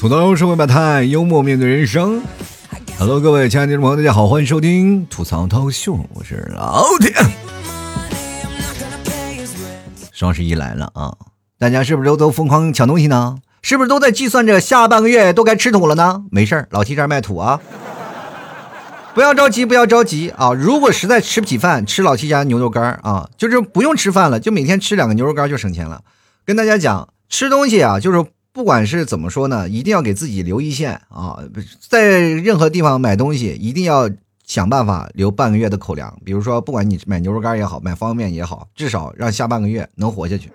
吐槽社会百态，幽默面对人生。Hello，各位亲爱的听众朋友，大家好，欢迎收听吐槽涛秀，我是老铁。双十一来了啊，大家是不是都都疯狂抢东西呢？是不是都在计算着下半个月都该吃土了呢？没事儿，老七这儿卖土啊。不要着急，不要着急啊！如果实在吃不起饭，吃老七家牛肉干啊，就是不用吃饭了，就每天吃两个牛肉干就省钱了。跟大家讲，吃东西啊，就是不管是怎么说呢，一定要给自己留一线啊，在任何地方买东西，一定要想办法留半个月的口粮。比如说，不管你买牛肉干也好，买方便面也好，至少让下半个月能活下去。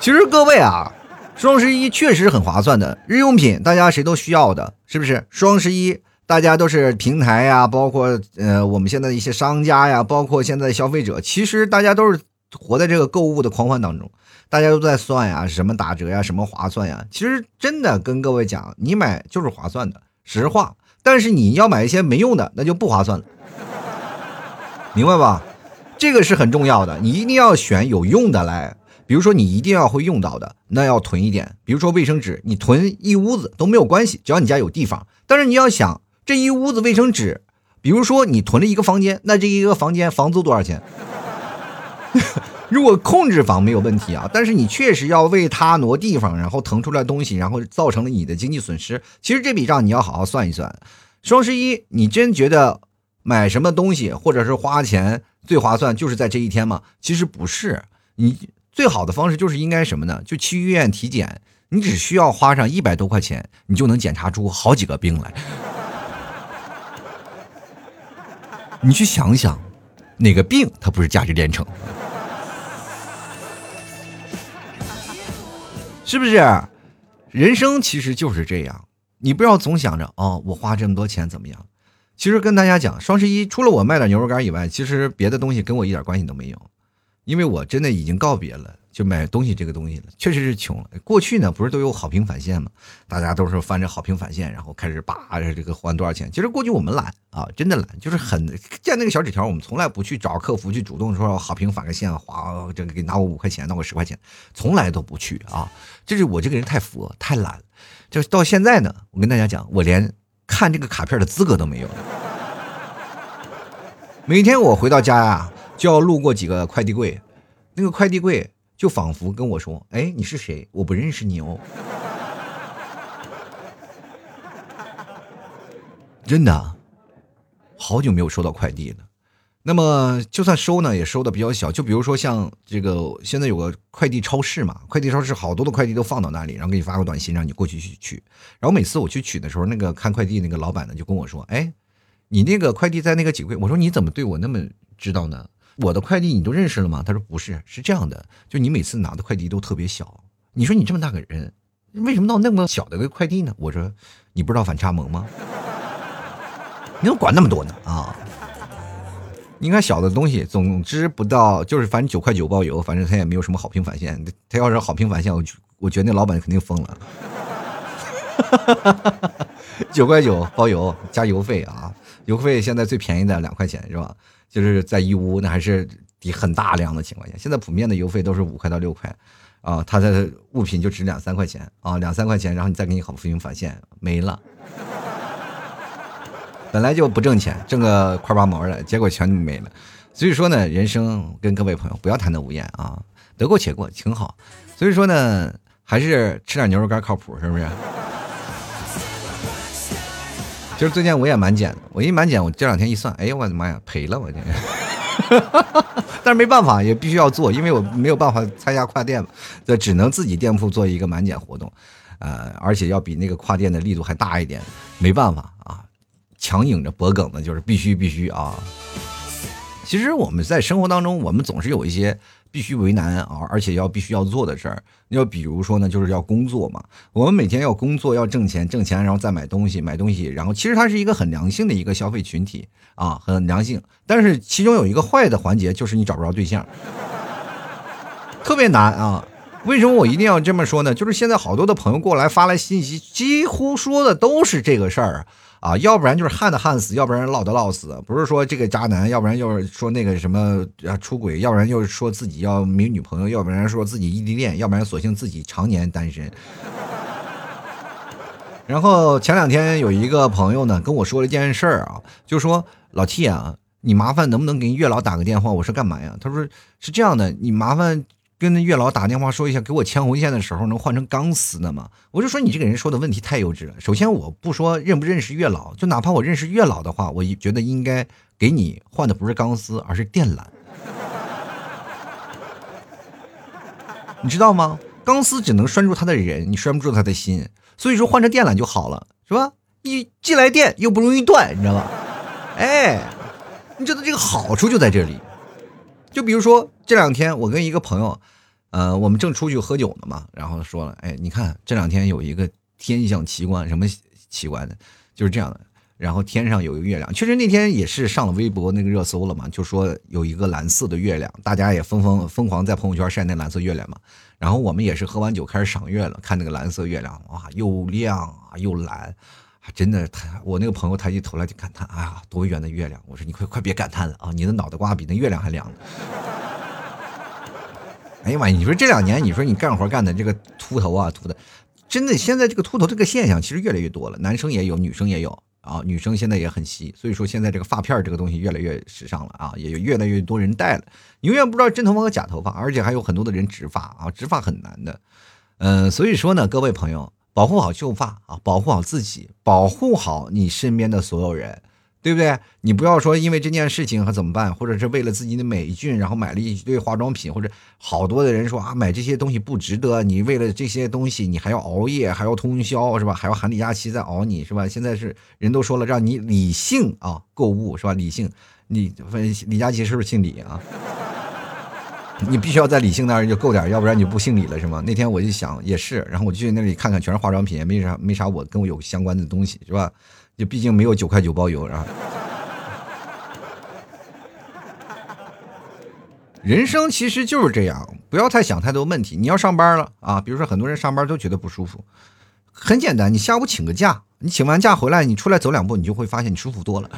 其实各位啊，双十一确实很划算的，日用品大家谁都需要的，是不是？双十一。大家都是平台呀，包括呃我们现在的一些商家呀，包括现在消费者，其实大家都是活在这个购物的狂欢当中，大家都在算呀，什么打折呀，什么划算呀。其实真的跟各位讲，你买就是划算的，实话。但是你要买一些没用的，那就不划算了，明白吧？这个是很重要的，你一定要选有用的来。比如说你一定要会用到的，那要囤一点。比如说卫生纸，你囤一屋子都没有关系，只要你家有地方。但是你要想。这一屋子卫生纸，比如说你囤了一个房间，那这一个房间房租多少钱？如果控制房没有问题啊，但是你确实要为它挪地方，然后腾出来东西，然后造成了你的经济损失。其实这笔账你要好好算一算。双十一，你真觉得买什么东西或者是花钱最划算，就是在这一天吗？其实不是，你最好的方式就是应该什么呢？就去医院体检，你只需要花上一百多块钱，你就能检查出好几个病来。你去想想，哪个病它不是价值连城？是不是？人生其实就是这样，你不要总想着哦，我花这么多钱怎么样？其实跟大家讲，双十一除了我卖点牛肉干以外，其实别的东西跟我一点关系都没有，因为我真的已经告别了。就买东西这个东西了，确实是穷了。过去呢，不是都有好评返现吗？大家都是翻着好评返现，然后开始叭这个还多少钱。其实过去我们懒啊，真的懒，就是很见那个小纸条，我们从来不去找客服去主动说好评返个现，划这个给拿我五块钱，拿我十块钱，从来都不去啊。就是我这个人太佛太懒，就到现在呢，我跟大家讲，我连看这个卡片的资格都没有。每天我回到家呀，就要路过几个快递柜，那个快递柜。就仿佛跟我说：“哎，你是谁？我不认识你哦。”真的，好久没有收到快递了。那么，就算收呢，也收的比较小。就比如说像这个，现在有个快递超市嘛，快递超市好多的快递都放到那里，然后给你发个短信让你过去去取。然后每次我去取的时候，那个看快递那个老板呢就跟我说：“哎，你那个快递在那个几柜。”我说：“你怎么对我那么知道呢？”我的快递你都认识了吗？他说不是，是这样的，就你每次拿的快递都特别小。你说你这么大个人，为什么闹那么小的个快递呢？我说，你不知道反差萌吗？你怎么管那么多呢？啊，你看小的东西，总之不到，就是反正九块九包邮，反正他也没有什么好评返现。他要是好评返现，我我觉得那老板肯定疯了。九块九包邮加邮费啊，邮费现在最便宜的两块钱是吧？就是在义乌，那还是抵很大量的情况下，现在普遍的邮费都是五块到六块，啊，它的物品就值两三块钱啊，两三块钱，然后你再给你好福音返现没了，本来就不挣钱，挣个块八毛的，结果全没了。所以说呢，人生跟各位朋友不要贪得无厌啊，得过且过挺好。所以说呢，还是吃点牛肉干靠谱，是不是？其实最近我也满减，我一满减，我这两天一算，哎呀，我的妈呀，赔了我这，但是没办法，也必须要做，因为我没有办法参加跨店，这只能自己店铺做一个满减活动，呃，而且要比那个跨店的力度还大一点，没办法啊，强硬着脖梗的，就是必须必须啊。其实我们在生活当中，我们总是有一些。必须为难啊，而且要必须要做的事儿，要比如说呢，就是要工作嘛。我们每天要工作，要挣钱，挣钱然后再买东西，买东西，然后其实它是一个很良性的一个消费群体啊，很良性。但是其中有一个坏的环节，就是你找不着对象，特别难啊。为什么我一定要这么说呢？就是现在好多的朋友过来发来信息，几乎说的都是这个事儿。啊，要不然就是旱的旱死，要不然涝的涝死。不是说这个渣男，要不然就是说那个什么出轨，要不然就是说自己要没女朋友，要不然说自己异地恋，要不然索性自己常年单身。然后前两天有一个朋友呢跟我说了一件事儿啊，就说老 T 啊，你麻烦能不能给月老打个电话？我说干嘛呀？他说是这样的，你麻烦跟那月老打电话说一下，给我牵红线的时候能换成钢丝的吗？我就说你这个人说的问题太幼稚了。首先我不说认不认识月老，就哪怕我认识月老的话，我觉得应该给你换的不是钢丝，而是电缆。你知道吗？钢丝只能拴住他的人，你拴不住他的心。所以说换成电缆就好了，是吧？一既来电又不容易断，你知道吧？哎，你知道这个好处就在这里。就比如说这两天我跟一个朋友，呃，我们正出去喝酒呢嘛，然后说了，哎，你看这两天有一个天象奇观，什么奇观呢？就是这样的。然后天上有一个月亮，确实那天也是上了微博那个热搜了嘛，就说有一个蓝色的月亮，大家也疯疯疯狂在朋友圈晒那蓝色月亮嘛。然后我们也是喝完酒开始赏月了，看那个蓝色月亮，哇，又亮啊又蓝，真的，他我那个朋友抬起头来就感叹，哎呀，多圆的月亮！我说你快快别感叹了啊，你的脑袋瓜比那月亮还亮呢。哎呀妈呀，你说这两年你说你干活干的这个秃头啊秃的，真的现在这个秃头这个现象其实越来越多了，男生也有，女生也有。啊，女生现在也很稀，所以说现在这个发片这个东西越来越时尚了啊，也越来越多人戴了。永远不知道真头发和假头发，而且还有很多的人植发啊，植发很难的。嗯，所以说呢，各位朋友，保护好秀发啊，保护好自己，保护好你身边的所有人。对不对？你不要说因为这件事情和怎么办，或者是为了自己的美俊，然后买了一堆化妆品，或者好多的人说啊，买这些东西不值得。你为了这些东西，你还要熬夜，还要通宵，是吧？还要喊李佳琦在熬你，是吧？现在是人都说了，让你理性啊购物，是吧？理性，你李佳琦是不是姓李啊？你必须要在理性那儿就够点，要不然你就不姓李了，是吗？那天我就想也是，然后我就去那里看看，全是化妆品，也没啥没啥我跟我有相关的东西，是吧？就毕竟没有九块九包邮，是吧？人生其实就是这样，不要太想太多问题。你要上班了啊，比如说很多人上班都觉得不舒服，很简单，你下午请个假，你请完假回来，你出来走两步，你就会发现你舒服多了。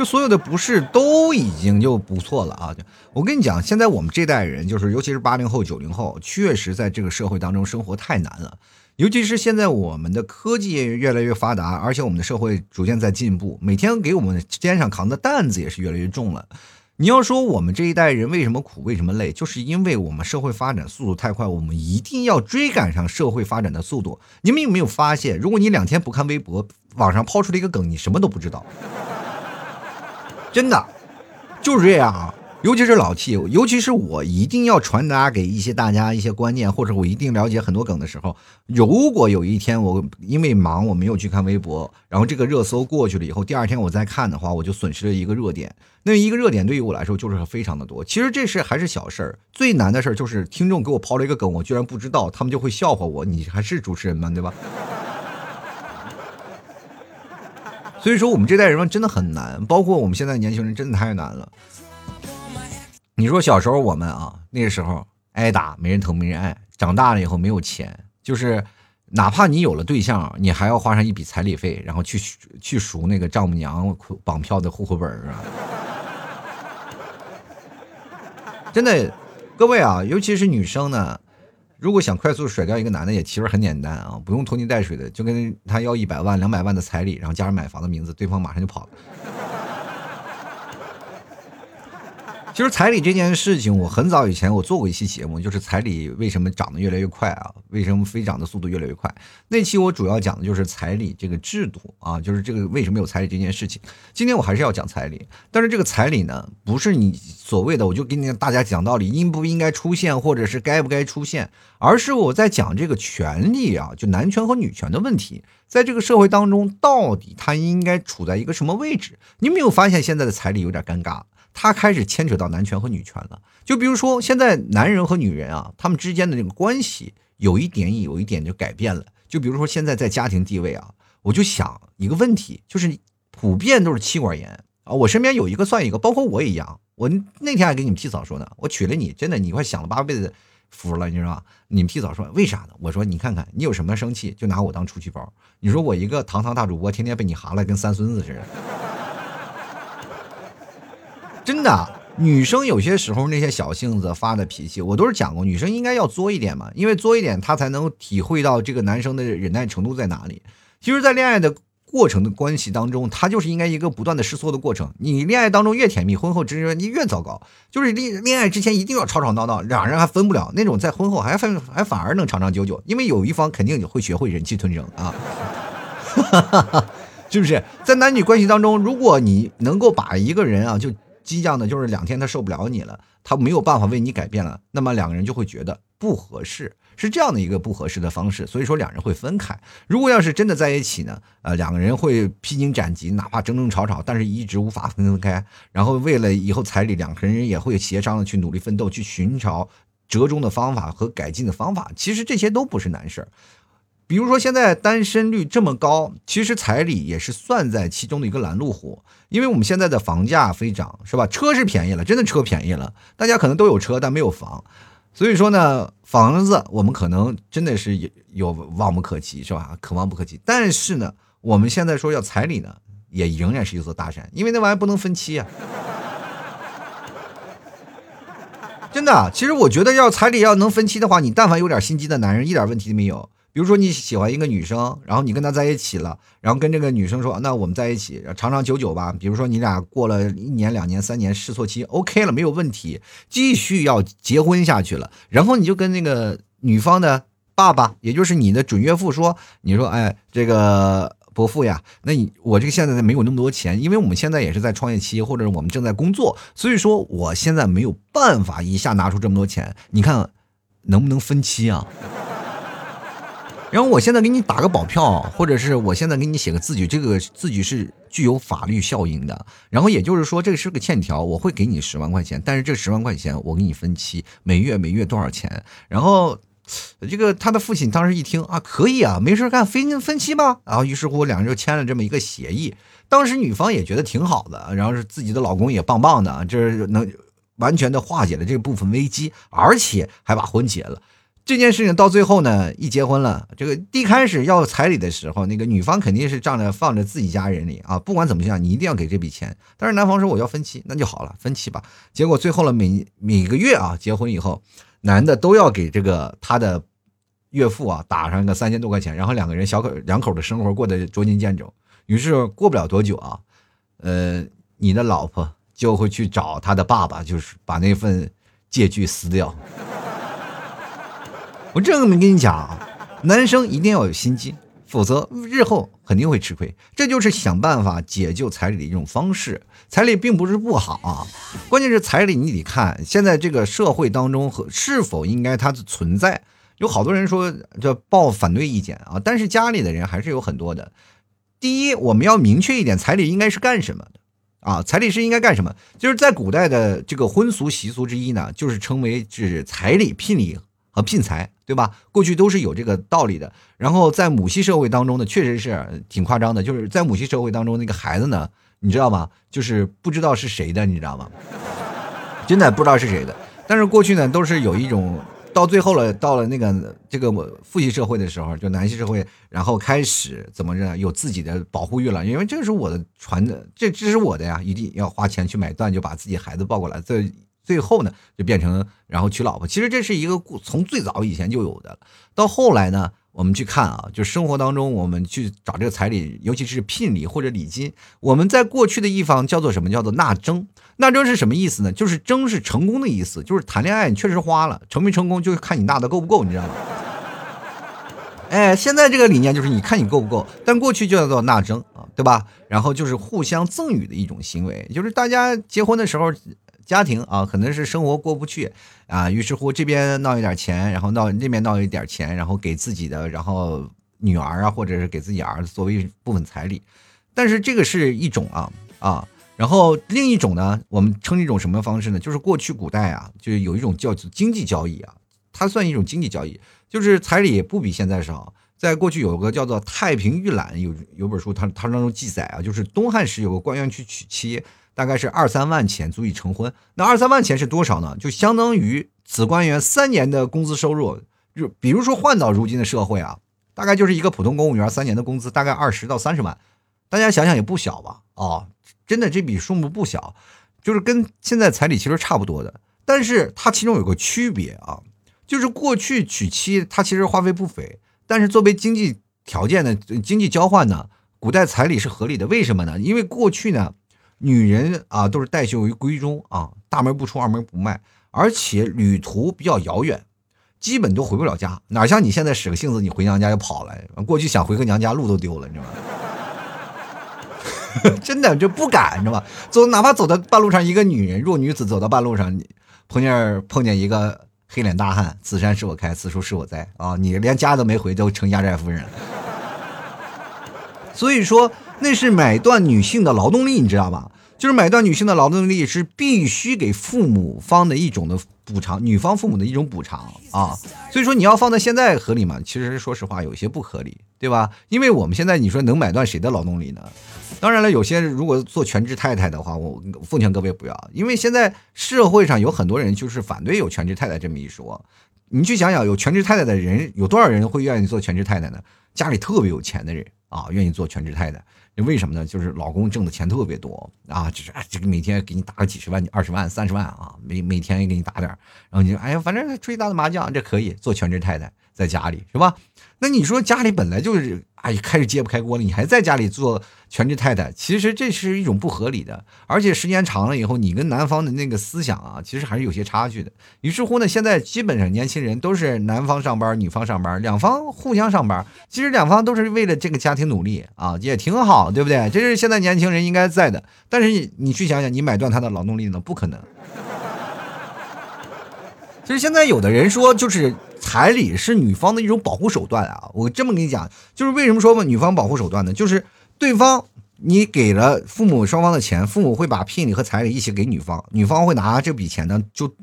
就所有的不适都已经就不错了啊！我跟你讲，现在我们这代人，就是尤其是八零后、九零后，确实在这个社会当中生活太难了。尤其是现在我们的科技越来越发达，而且我们的社会逐渐在进步，每天给我们肩上扛的担子也是越来越重了。你要说我们这一代人为什么苦，为什么累，就是因为我们社会发展速度太快，我们一定要追赶上社会发展的速度。你们有没有发现，如果你两天不看微博，网上抛出了一个梗，你什么都不知道，真的就是这样啊。尤其是老 T，尤其是我一定要传达给一些大家一些观念，或者我一定了解很多梗的时候，如果有一天我因为忙我没有去看微博，然后这个热搜过去了以后，第二天我再看的话，我就损失了一个热点。那一个热点对于我来说就是非常的多。其实这事还是小事儿，最难的事儿就是听众给我抛了一个梗，我居然不知道，他们就会笑话我。你还是主持人吗？对吧？所以说我们这代人真的很难，包括我们现在年轻人真的太难了。你说小时候我们啊，那个时候挨打没人疼没人爱，长大了以后没有钱，就是哪怕你有了对象，你还要花上一笔彩礼费，然后去去赎那个丈母娘绑票的户口本啊。真的，各位啊，尤其是女生呢，如果想快速甩掉一个男的，也其实很简单啊，不用拖泥带水的，就跟他要一百万、两百万的彩礼，然后加上买房的名字，对方马上就跑了。其实彩礼这件事情，我很早以前我做过一期节目，就是彩礼为什么涨得越来越快啊？为什么飞涨的速度越来越快？那期我主要讲的就是彩礼这个制度啊，就是这个为什么有彩礼这件事情。今天我还是要讲彩礼，但是这个彩礼呢，不是你所谓的我就跟你大家讲道理应不应该出现，或者是该不该出现，而是我在讲这个权利啊，就男权和女权的问题，在这个社会当中到底它应该处在一个什么位置？你没有发现现在的彩礼有点尴尬？他开始牵扯到男权和女权了，就比如说现在男人和女人啊，他们之间的这个关系有一点有一点就改变了。就比如说现在在家庭地位啊，我就想一个问题，就是普遍都是妻管严啊。我身边有一个算一个，包括我也一样。我那天还给你们替嫂说呢，我娶了你，真的你快享了八辈子福了，你知道吗？你们替嫂说为啥呢？我说你看看你有什么生气，就拿我当出气包。你说我一个堂堂大主播，天天被你哈了跟三孙子似的。真的，女生有些时候那些小性子发的脾气，我都是讲过，女生应该要作一点嘛，因为作一点，她才能体会到这个男生的忍耐程度在哪里。其实，在恋爱的过程的关系当中，他就是应该一个不断的试错的过程。你恋爱当中越甜蜜，婚后之后你越糟糕。就是恋恋爱之前一定要吵吵闹闹，两人还分不了那种，在婚后还分还反而能长长久久，因为有一方肯定会学会忍气吞声啊。哈哈哈是不是在男女关系当中，如果你能够把一个人啊，就激将的，就是两天他受不了你了，他没有办法为你改变了，那么两个人就会觉得不合适，是这样的一个不合适的方式，所以说两人会分开。如果要是真的在一起呢，呃，两个人会披荆斩棘，哪怕争争吵吵，但是一直无法分开。然后为了以后彩礼，两个人也会协商的去努力奋斗，去寻找折中的方法和改进的方法。其实这些都不是难事儿。比如说，现在单身率这么高，其实彩礼也是算在其中的一个拦路虎。因为我们现在的房价飞涨，是吧？车是便宜了，真的车便宜了。大家可能都有车，但没有房，所以说呢，房子我们可能真的是有有望不可及，是吧？可望不可及。但是呢，我们现在说要彩礼呢，也仍然是一座大山，因为那玩意不能分期啊。真的，其实我觉得要彩礼要能分期的话，你但凡有点心机的男人，一点问题都没有。比如说你喜欢一个女生，然后你跟她在一起了，然后跟这个女生说，那我们在一起长长久久吧。比如说你俩过了一年、两年、三年试错期，OK 了，没有问题，继续要结婚下去了。然后你就跟那个女方的爸爸，也就是你的准岳父说，你说，哎，这个伯父呀，那你我这个现在没有那么多钱，因为我们现在也是在创业期，或者我们正在工作，所以说我现在没有办法一下拿出这么多钱，你看能不能分期啊？然后我现在给你打个保票，或者是我现在给你写个字据，这个字据是具有法律效应的。然后也就是说，这是个欠条，我会给你十万块钱，但是这十万块钱我给你分期，每月每月多少钱？然后，这个他的父亲当时一听啊，可以啊，没事干，分分期吧。然后于是乎两人就签了这么一个协议。当时女方也觉得挺好的，然后是自己的老公也棒棒的，就是能完全的化解了这部分危机，而且还把婚结了。这件事情到最后呢，一结婚了，这个一开始要彩礼的时候，那个女方肯定是仗着放着自己家人里啊，不管怎么样，你一定要给这笔钱。但是男方说我要分期，那就好了，分期吧。结果最后了，每每个月啊，结婚以后，男的都要给这个他的岳父啊打上个三千多块钱，然后两个人小口两口的生活过得捉襟见肘。于是过不了多久啊，呃，你的老婆就会去找他的爸爸，就是把那份借据撕掉。我这么跟你讲，男生一定要有心机，否则日后肯定会吃亏。这就是想办法解救彩礼的一种方式。彩礼并不是不好啊，关键是彩礼你得看现在这个社会当中和是否应该它的存在。有好多人说这抱反对意见啊，但是家里的人还是有很多的。第一，我们要明确一点，彩礼应该是干什么的啊？彩礼是应该干什么？就是在古代的这个婚俗习俗之一呢，就是称为是彩礼、聘礼和聘财。对吧？过去都是有这个道理的。然后在母系社会当中呢，确实是挺夸张的。就是在母系社会当中，那个孩子呢，你知道吗？就是不知道是谁的，你知道吗？真的不知道是谁的。但是过去呢，都是有一种到最后了，到了那个这个父系社会的时候，就男系社会，然后开始怎么着，有自己的保护欲了。因为这是我的传的，这这是我的呀，一定要花钱去买断，就把自己孩子抱过来。这。最后呢，就变成然后娶老婆。其实这是一个从最早以前就有的，到后来呢，我们去看啊，就生活当中我们去找这个彩礼，尤其是聘礼或者礼金。我们在过去的一方叫做什么？叫做纳征。纳征是什么意思呢？就是征是成功的意思，就是谈恋爱你确实花了，成没成功就是看你纳的够不够，你知道吗？哎，现在这个理念就是你看你够不够，但过去就叫做纳征啊，对吧？然后就是互相赠与的一种行为，就是大家结婚的时候。家庭啊，可能是生活过不去啊，于是乎这边闹一点钱，然后闹那边闹一点钱，然后给自己的，然后女儿啊，或者是给自己儿子作为一部分彩礼。但是这个是一种啊啊，然后另一种呢，我们称一种什么方式呢？就是过去古代啊，就是有一种叫做经济交易啊，它算一种经济交易，就是彩礼不比现在少。在过去有个叫做《太平御览》，有有本书，它它当中记载啊，就是东汉时有个官员去娶妻。大概是二三万钱足以成婚，那二三万钱是多少呢？就相当于此官员三年的工资收入。就比如说换到如今的社会啊，大概就是一个普通公务员三年的工资大概二十到三十万，大家想想也不小吧？哦，真的这笔数目不小。就是跟现在彩礼其实差不多的，但是它其中有个区别啊，就是过去娶妻它其实花费不菲，但是作为经济条件的经济交换呢，古代彩礼是合理的。为什么呢？因为过去呢，女人啊都是带袖于闺中啊，大门不出二门不迈，而且旅途比较遥远，基本都回不了家。哪像你现在使个性子，你回娘家就跑了。过去想回个娘家，路都丢了，你知道吗？真的就不敢，你知道吗？走，哪怕走到半路上，一个女人弱女子走到半路上，碰见碰见一个黑脸大汉，此山是我开，此树是我栽啊！你连家都没回，都成压寨夫人了。所以说，那是买断女性的劳动力，你知道吧？就是买断女性的劳动力是必须给父母方的一种的补偿，女方父母的一种补偿啊。所以说，你要放在现在合理吗？其实说实话，有些不合理，对吧？因为我们现在你说能买断谁的劳动力呢？当然了，有些如果做全职太太的话，我奉劝各位不要，因为现在社会上有很多人就是反对有全职太太这么一说。你去想想，有全职太太的人有多少人会愿意做全职太太呢？家里特别有钱的人啊，愿意做全职太太。为什么呢？就是老公挣的钱特别多啊，就是这个每天给你打个几十万、二十万、三十万啊，每每天也给你打点然后你说哎呀，反正吹打的麻将，这可以做全职太太。在家里是吧？那你说家里本来就是哎，开始揭不开锅了，你还在家里做全职太太，其实这是一种不合理的。而且时间长了以后，你跟男方的那个思想啊，其实还是有些差距的。于是乎呢，现在基本上年轻人都是男方上班，女方上班，两方互相上班，其实两方都是为了这个家庭努力啊，也挺好，对不对？这是现在年轻人应该在的。但是你去想想，你买断他的劳动力呢？不可能。其实现在有的人说，就是彩礼是女方的一种保护手段啊。我这么跟你讲，就是为什么说嘛，女方保护手段呢？就是对方你给了父母双方的钱，父母会把聘礼和彩礼一起给女方，女方会拿这笔钱呢，就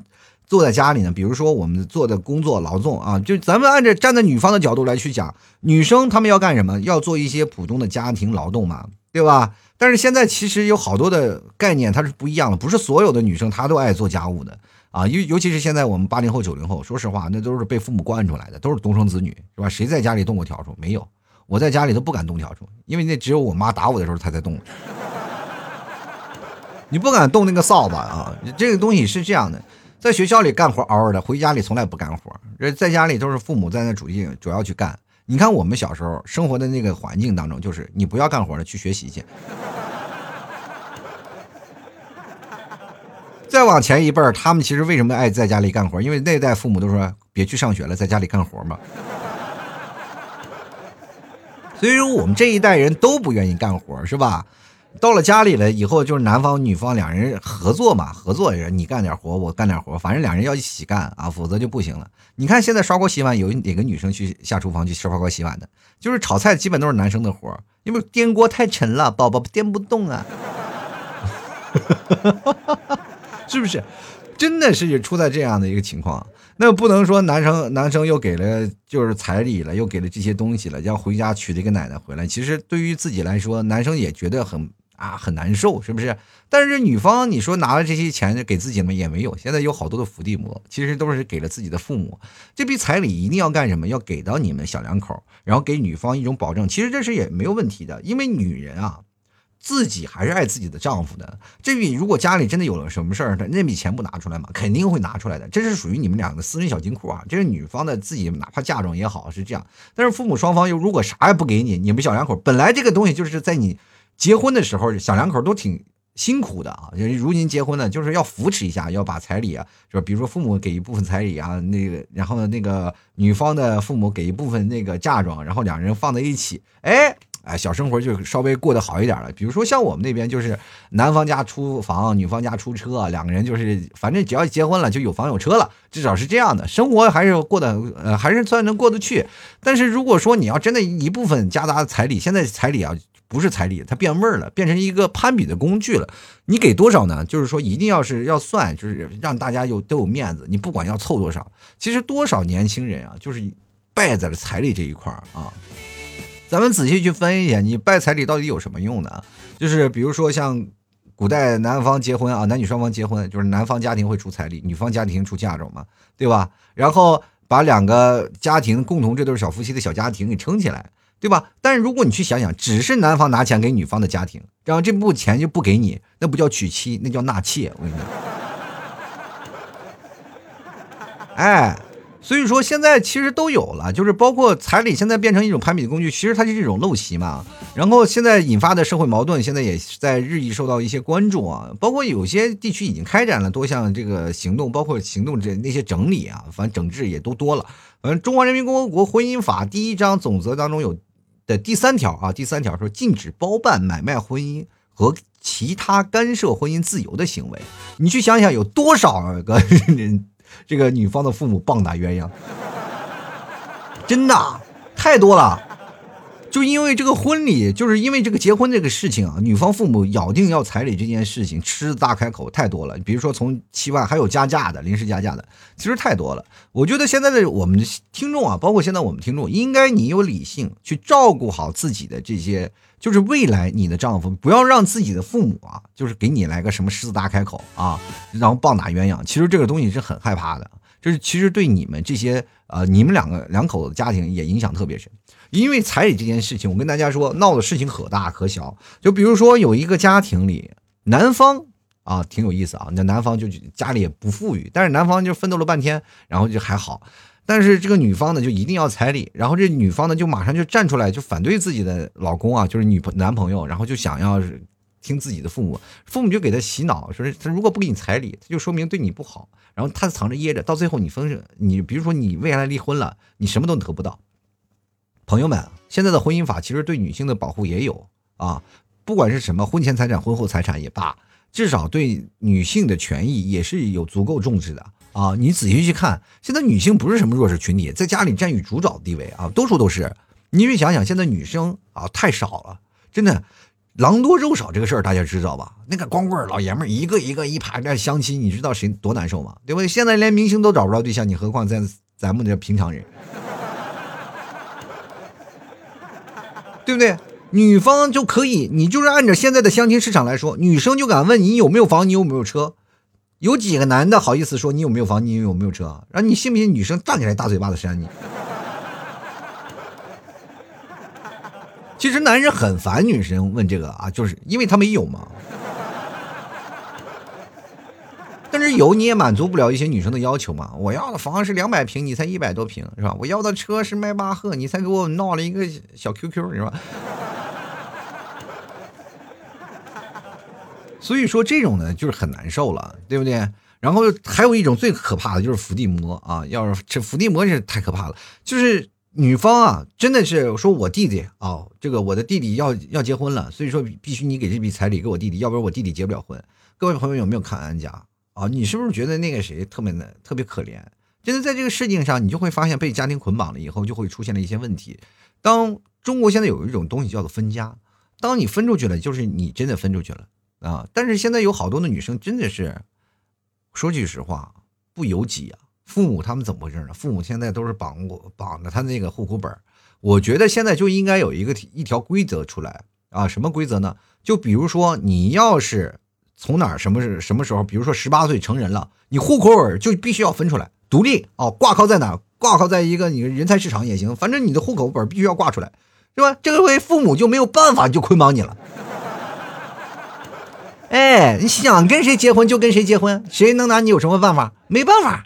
坐在家里呢。比如说我们做的工作劳动啊，就咱们按照站在女方的角度来去讲，女生她们要干什么？要做一些普通的家庭劳动嘛，对吧？但是现在其实有好多的概念它是不一样的，不是所有的女生她都爱做家务的。啊，尤尤其是现在我们八零后、九零后，说实话，那都是被父母惯出来的，都是独生子女，是吧？谁在家里动过笤帚？没有，我在家里都不敢动笤帚，因为那只有我妈打我的时候，她才动。你不敢动那个扫把啊！这个东西是这样的，在学校里干活嗷嗷的，回家里从来不干活。在家里都是父母在那主力主要去干。你看我们小时候生活的那个环境当中，就是你不要干活了，去学习去。再往前一辈儿，他们其实为什么爱在家里干活？因为那代父母都说别去上学了，在家里干活嘛。所以说我们这一代人都不愿意干活，是吧？到了家里了以后，就是男方女方两人合作嘛，合作人你干点活，我干点活，反正两人要一起干啊，否则就不行了。你看现在刷锅洗碗，有哪个女生去下厨房去刷锅洗碗的？就是炒菜基本都是男生的活，因为颠锅太沉了，宝宝颠不动啊。是不是，真的是出在这样的一个情况？那不能说男生男生又给了就是彩礼了，又给了这些东西了，要回家娶了一个奶奶回来。其实对于自己来说，男生也觉得很啊很难受，是不是？但是女方你说拿了这些钱给自己嘛？也没有。现在有好多的伏地魔，其实都是给了自己的父母。这笔彩礼一定要干什么？要给到你们小两口，然后给女方一种保证。其实这是也没有问题的，因为女人啊。自己还是爱自己的丈夫的。这笔如果家里真的有了什么事儿，那那笔钱不拿出来吗？肯定会拿出来的。这是属于你们两个私人小金库啊。这是女方的自己，哪怕嫁妆也好是这样。但是父母双方又如果啥也不给你，你们小两口本来这个东西就是在你结婚的时候，小两口都挺辛苦的啊。就如今结婚呢，就是要扶持一下，要把彩礼啊，就比如说父母给一部分彩礼啊，那个然后，那个女方的父母给一部分那个嫁妆，然后两人放在一起，哎。哎，小生活就稍微过得好一点了。比如说像我们那边，就是男方家出房，女方家出车，两个人就是反正只要结婚了就有房有车了，至少是这样的生活还是过得呃还是算能过得去。但是如果说你要真的一部分夹杂彩礼，现在彩礼啊不是彩礼，它变味儿了，变成一个攀比的工具了。你给多少呢？就是说一定要是要算，就是让大家有都有面子。你不管要凑多少，其实多少年轻人啊，就是败在了彩礼这一块儿啊。咱们仔细去分析，你拜彩礼到底有什么用呢？就是比如说像古代男方结婚啊，男女双方结婚，就是男方家庭会出彩礼，女方家庭出嫁妆嘛，对吧？然后把两个家庭共同这对小夫妻的小家庭给撑起来。对吧？但是如果你去想想，只是男方拿钱给女方的家庭，然后这部分钱就不给你，那不叫娶妻，那叫纳妾。我跟你讲，哎。所以说现在其实都有了，就是包括彩礼现在变成一种攀比的工具，其实它就是一种陋习嘛。然后现在引发的社会矛盾，现在也在日益受到一些关注啊。包括有些地区已经开展了多项这个行动，包括行动这那些整理啊，反正整治也都多了。反正《中华人民共和国婚姻法》第一章总则当中有的第三条啊，第三条说禁止包办买卖婚姻和其他干涉婚姻自由的行为。你去想想，有多少个？这个女方的父母棒打鸳鸯，真的太多了。就因为这个婚礼，就是因为这个结婚这个事情啊，女方父母咬定要彩礼这件事情，狮子大开口太多了。比如说从七万，还有加价的，临时加价的，其实太多了。我觉得现在的我们的听众啊，包括现在我们听众，应该你有理性去照顾好自己的这些。就是未来你的丈夫不要让自己的父母啊，就是给你来个什么狮子大开口啊，然后棒打鸳鸯。其实这个东西是很害怕的，就是其实对你们这些呃，你们两个两口子家庭也影响特别深。因为彩礼这件事情，我跟大家说，闹的事情可大可小。就比如说有一个家庭里，男方啊挺有意思啊，那男方就家里也不富裕，但是男方就奋斗了半天，然后就还好。但是这个女方呢，就一定要彩礼，然后这女方呢，就马上就站出来，就反对自己的老公啊，就是女朋男朋友，然后就想要听自己的父母，父母就给他洗脑，说他如果不给你彩礼，他就说明对你不好，然后他藏着掖着，到最后你分手，你比如说你未来离婚了，你什么都得不到。朋友们，现在的婚姻法其实对女性的保护也有啊，不管是什么婚前财产、婚后财产也罢，至少对女性的权益也是有足够重视的。啊，你仔细去看，现在女性不是什么弱势群体，在家里占据主导地位啊，多数都是。你去想想，现在女生啊太少了，真的，狼多肉少这个事儿大家知道吧？那个光棍老爷们儿一个一个一排在相亲，你知道谁多难受吗？对不对？现在连明星都找不着对象，你何况在咱们这平常人，对不对？女方就可以，你就是按照现在的相亲市场来说，女生就敢问你有没有房，你有没有车。有几个男的好意思说你有没有房，你有没有车？然后你信不信女生站起来大嘴巴子扇你？其实男人很烦女生问这个啊，就是因为他没有嘛。但是有你也满足不了一些女生的要求嘛。我要的房是两百平，你才一百多平是吧？我要的车是迈巴赫，你才给我闹了一个小 QQ 是吧？所以说这种呢，就是很难受了，对不对？然后还有一种最可怕的就是伏地魔啊！要是这伏地魔是太可怕了，就是女方啊，真的是说我弟弟啊，这个我的弟弟要要结婚了，所以说必须你给这笔彩礼给我弟弟，要不然我弟弟结不了婚。各位朋友有没有看安家啊？你是不是觉得那个谁特别的特别可怜？真的在这个事情上，你就会发现被家庭捆绑了以后，就会出现了一些问题。当中国现在有一种东西叫做分家，当你分出去了，就是你真的分出去了。啊！但是现在有好多的女生真的是，说句实话，不由己啊。父母他们怎么回事呢？父母现在都是绑我绑着他那个户口本我觉得现在就应该有一个一条规则出来啊！什么规则呢？就比如说你要是从哪儿什么什么时候，比如说十八岁成人了，你户口本就必须要分出来，独立哦，挂靠在哪？挂靠在一个你人才市场也行，反正你的户口本必须要挂出来，是吧？这回父母就没有办法就捆绑你了。哎，你想跟谁结婚就跟谁结婚，谁能拿你有什么办法？没办法。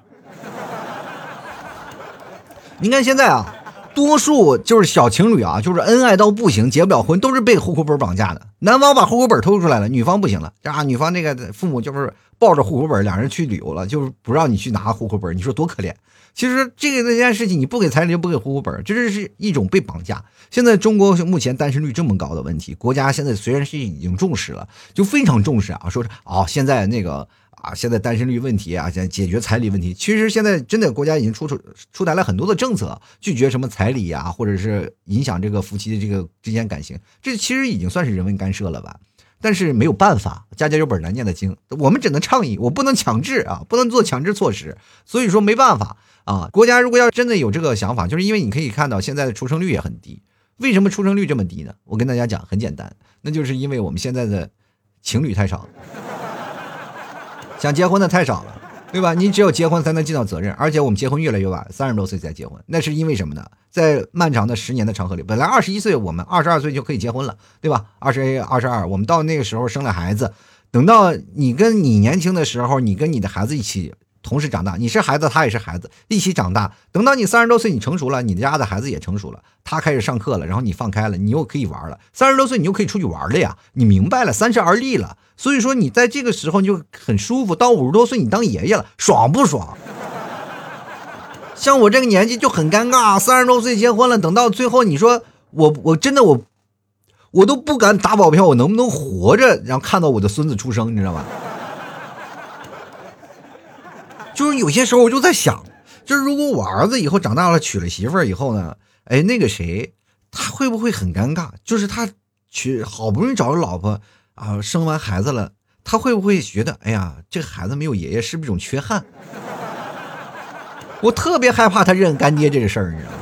你看现在啊，多数就是小情侣啊，就是恩爱到不行，结不了婚，都是被户口本绑架的。男方把户口本偷出来了，女方不行了，啊，女方那个父母就是抱着户口本，两人去旅游了，就是不让你去拿户口本，你说多可怜。其实这个这件事情，你不给彩礼就，不给户口本，这是一种被绑架。现在中国目前单身率这么高的问题，国家现在虽然是已经重视了，就非常重视啊，说是哦，现在那个啊，现在单身率问题啊，现在解决彩礼问题，其实现在真的国家已经出出出台了很多的政策，拒绝什么彩礼呀，或者是影响这个夫妻的这个之间感情，这其实已经算是人为干涉了吧。但是没有办法，家家有本难念的经，我们只能倡议，我不能强制啊，不能做强制措施，所以说没办法啊。国家如果要真的有这个想法，就是因为你可以看到现在的出生率也很低，为什么出生率这么低呢？我跟大家讲，很简单，那就是因为我们现在的情侣太少，想结婚的太少了，对吧？你只有结婚才能尽到责任，而且我们结婚越来越晚，三十多岁才结婚，那是因为什么呢？在漫长的十年的长河里，本来二十一岁我们二十二岁就可以结婚了，对吧？二十二十二，我们到那个时候生了孩子，等到你跟你年轻的时候，你跟你的孩子一起。同时长大，你是孩子，他也是孩子，一起长大。等到你三十多岁，你成熟了，你家的孩子也成熟了，他开始上课了，然后你放开了，你又可以玩了。三十多岁，你又可以出去玩了呀！你明白了，三十而立了。所以说，你在这个时候你就很舒服。到五十多岁，你当爷爷了，爽不爽？像我这个年纪就很尴尬，三十多岁结婚了，等到最后，你说我我真的我我都不敢打保票，我能不能活着，然后看到我的孙子出生，你知道吗？就是有些时候我就在想，就是如果我儿子以后长大了娶了媳妇儿以后呢，哎，那个谁，他会不会很尴尬？就是他娶好不容易找个老婆啊，生完孩子了，他会不会觉得，哎呀，这个孩子没有爷爷是不是一种缺憾？我特别害怕他认干爹这个事儿，你知道吗？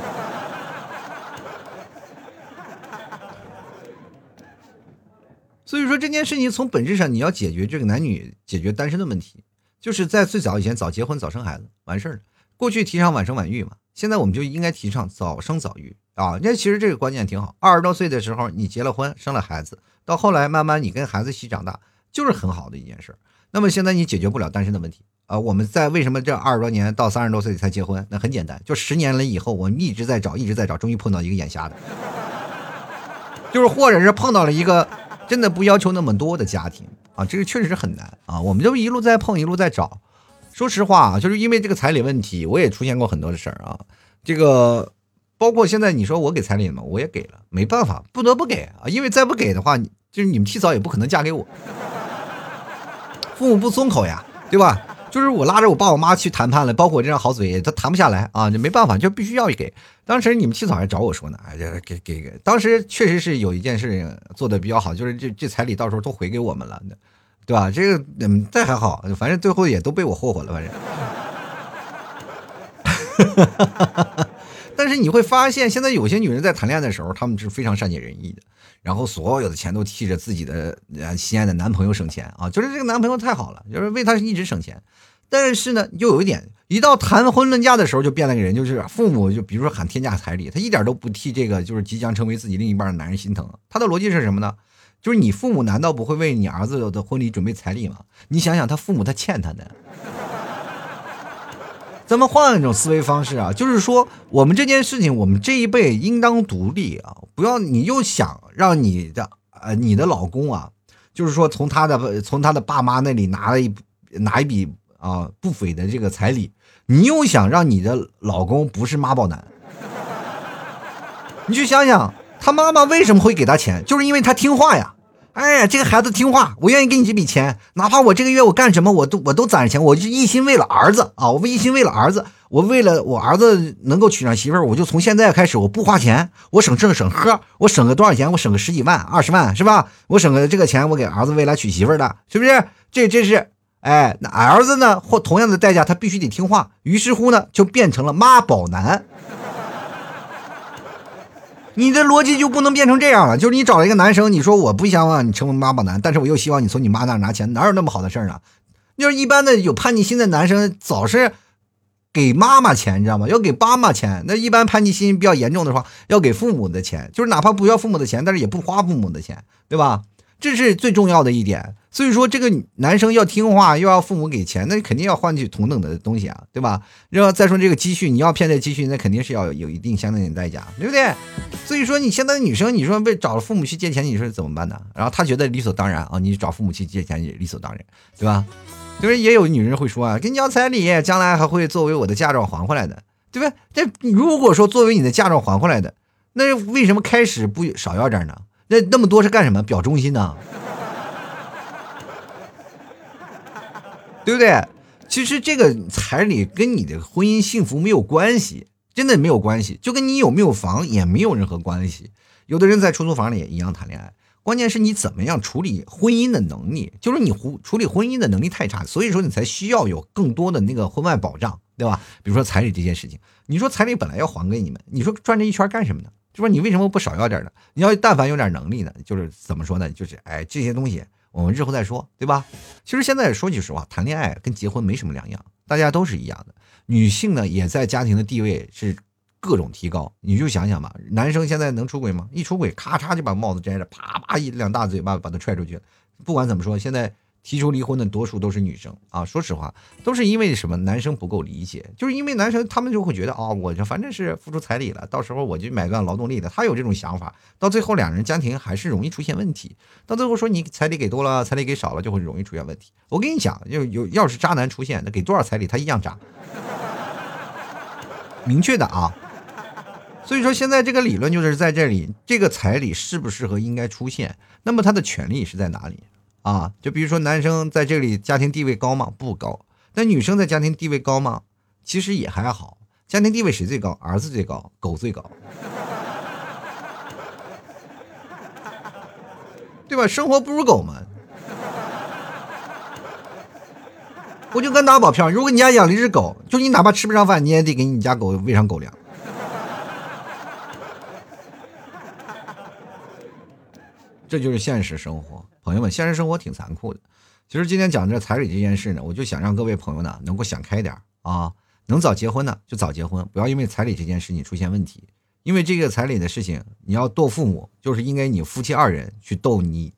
所以说这件事情从本质上你要解决这个男女解决单身的问题。就是在最早以前，早结婚早生孩子完事儿了。过去提倡晚生晚育嘛，现在我们就应该提倡早生早育啊。那其实这个观念挺好。二十多岁的时候你结了婚，生了孩子，到后来慢慢你跟孩子一起长大，就是很好的一件事。那么现在你解决不了单身的问题啊？我们在为什么这二十多年到三十多岁才结婚？那很简单，就十年了以后，我们一直在找，一直在找，终于碰到一个眼瞎的，就是或者是碰到了一个真的不要求那么多的家庭。啊，这个确实是很难啊！我们就一路在碰，一路在找。说实话啊，就是因为这个彩礼问题，我也出现过很多的事儿啊。这个包括现在你说我给彩礼嘛，我也给了，没办法，不得不给啊。因为再不给的话，就是你们提早也不可能嫁给我，父母不松口呀，对吧？就是我拉着我爸我妈去谈判了，包括我这张好嘴，他谈不下来啊，就没办法，就必须要给。当时你们七嫂还找我说呢，哎，给给给。当时确实是有一件事情做的比较好，就是这这彩礼到时候都回给我们了，对吧？这个嗯，这还好，反正最后也都被我霍霍了，反正。但是你会发现，现在有些女人在谈恋爱的时候，她们是非常善解人意的，然后所有的钱都替着自己的呃心爱的男朋友省钱啊，就是这个男朋友太好了，就是为他一直省钱。但是呢，又有一点，一到谈婚论嫁的时候，就变了个人，就是父母就比如说喊天价彩礼，他一点都不替这个就是即将成为自己另一半的男人心疼。他的逻辑是什么呢？就是你父母难道不会为你儿子的婚礼准备彩礼吗？你想想，他父母他欠他的。咱们换一种思维方式啊，就是说我们这件事情，我们这一辈应当独立啊，不要你又想让你的呃你的老公啊，就是说从他的从他的爸妈那里拿了一拿一笔。啊，不菲的这个彩礼，你又想让你的老公不是妈宝男？你去想想，他妈妈为什么会给他钱？就是因为他听话呀。哎呀，这个孩子听话，我愿意给你这笔钱，哪怕我这个月我干什么，我都我都攒着钱，我就一心为了儿子啊！我一心为了儿子，我为了我儿子能够娶上媳妇儿，我就从现在开始我不花钱，我省吃省喝，我省个多少钱？我省个十几万、二十万是吧？我省个这个钱，我给儿子未来娶媳妇儿的，是不是？这这是。哎，那儿子呢？或同样的代价，他必须得听话。于是乎呢，就变成了妈宝男。你的逻辑就不能变成这样了。就是你找了一个男生，你说我不想让你成为妈宝男，但是我又希望你从你妈那拿钱，哪有那么好的事儿啊？就是一般的有叛逆心的男生，早是给妈妈钱，你知道吗？要给爸妈钱。那一般叛逆心比较严重的话，要给父母的钱，就是哪怕不要父母的钱，但是也不花父母的钱，对吧？这是最重要的一点。所以说，这个男生要听话，又要父母给钱，那肯定要换取同等的东西啊，对吧？然后再说这个积蓄，你要骗这积蓄，那肯定是要有一定相应的代价，对不对？所以说，你现在的女生，你说为找了父母去借钱，你说怎么办呢？然后他觉得理所当然啊，你找父母去借钱也理所当然，对吧？就是也有女人会说啊，给你要彩礼，将来还会作为我的嫁妆还回来的，对吧？这如果说作为你的嫁妆还回来的，那为什么开始不少要点呢？那那么多是干什么？表忠心呢？对不对？其实这个彩礼跟你的婚姻幸福没有关系，真的没有关系，就跟你有没有房也没有任何关系。有的人在出租房里也一样谈恋爱，关键是你怎么样处理婚姻的能力，就是你处处理婚姻的能力太差，所以说你才需要有更多的那个婚外保障，对吧？比如说彩礼这件事情，你说彩礼本来要还给你们，你说转这一圈干什么呢？就说你为什么不少要点呢？你要但凡有点能力呢，就是怎么说呢？就是哎这些东西。我们日后再说，对吧？其实现在说句实话，谈恋爱跟结婚没什么两样。大家都是一样的。女性呢，也在家庭的地位是各种提高。你就想想吧，男生现在能出轨吗？一出轨，咔嚓就把帽子摘了，啪啪一两大嘴巴把他踹出去。不管怎么说，现在。提出离婚的多数都是女生啊，说实话，都是因为什么？男生不够理解，就是因为男生他们就会觉得啊，我这反正是付出彩礼了，到时候我就买断劳动力的，他有这种想法，到最后两人家庭还是容易出现问题。到最后说你彩礼给多了，彩礼给少了，就会容易出现问题。我跟你讲，有有要是渣男出现，那给多少彩礼他一样渣，明确的啊。所以说现在这个理论就是在这里，这个彩礼适不适合应该出现，那么他的权利是在哪里？啊，就比如说男生在这里家庭地位高吗？不高。那女生在家庭地位高吗？其实也还好。家庭地位谁最高？儿子最高，狗最高，对吧？生活不如狗嘛。我就跟打保票，如果你家养了一只狗，就你哪怕吃不上饭，你也得给你家狗喂上狗粮。这就是现实生活。朋友们，现实生活挺残酷的。其实今天讲这彩礼这件事呢，我就想让各位朋友呢能够想开点啊，能早结婚的就早结婚，不要因为彩礼这件事情出现问题。因为这个彩礼的事情，你要斗父母，就是应该你夫妻二人去斗你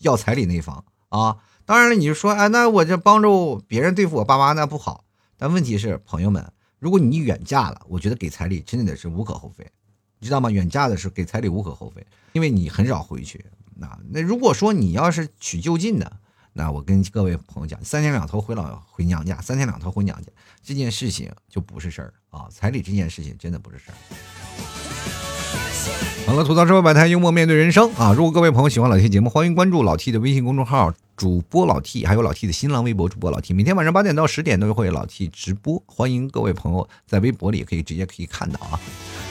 要彩礼那一方啊。当然了，你就说，哎，那我这帮助别人对付我爸妈那不好。但问题是，朋友们，如果你远嫁了，我觉得给彩礼真的是无可厚非，你知道吗？远嫁的是给彩礼无可厚非，因为你很少回去。那那如果说你要是娶就近的，那我跟各位朋友讲，三天两头回老回娘家，三天两头回娘家，这件事情就不是事儿啊！彩礼这件事情真的不是事儿。好了，吐槽社会百态，幽默面对人生啊！如果各位朋友喜欢老 T 节目，欢迎关注老 T 的微信公众号，主播老 T，还有老 T 的新浪微博主播老 T，每天晚上八点到十点都会老 T 直播，欢迎各位朋友在微博里可以直接可以看到啊。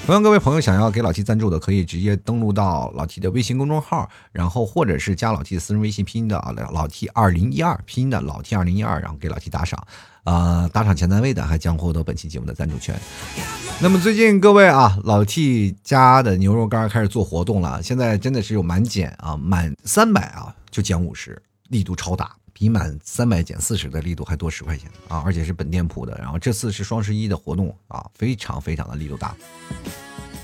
同样，各位朋友想要给老 T 赞助的，可以直接登录到老 T 的微信公众号，然后或者是加老 T 的私人微信拼音的啊老 T 二零一二拼音的老 T 二零一二，然后给老 T 打赏，呃，打赏前三位的还将获得本期节目的赞助权。那么最近各位啊，老 T 家的牛肉干开始做活动了，现在真的是有满减啊，满三百啊就减五十，力度超大。比满三百减四十的力度还多十块钱啊！而且是本店铺的，然后这次是双十一的活动啊，非常非常的力度大。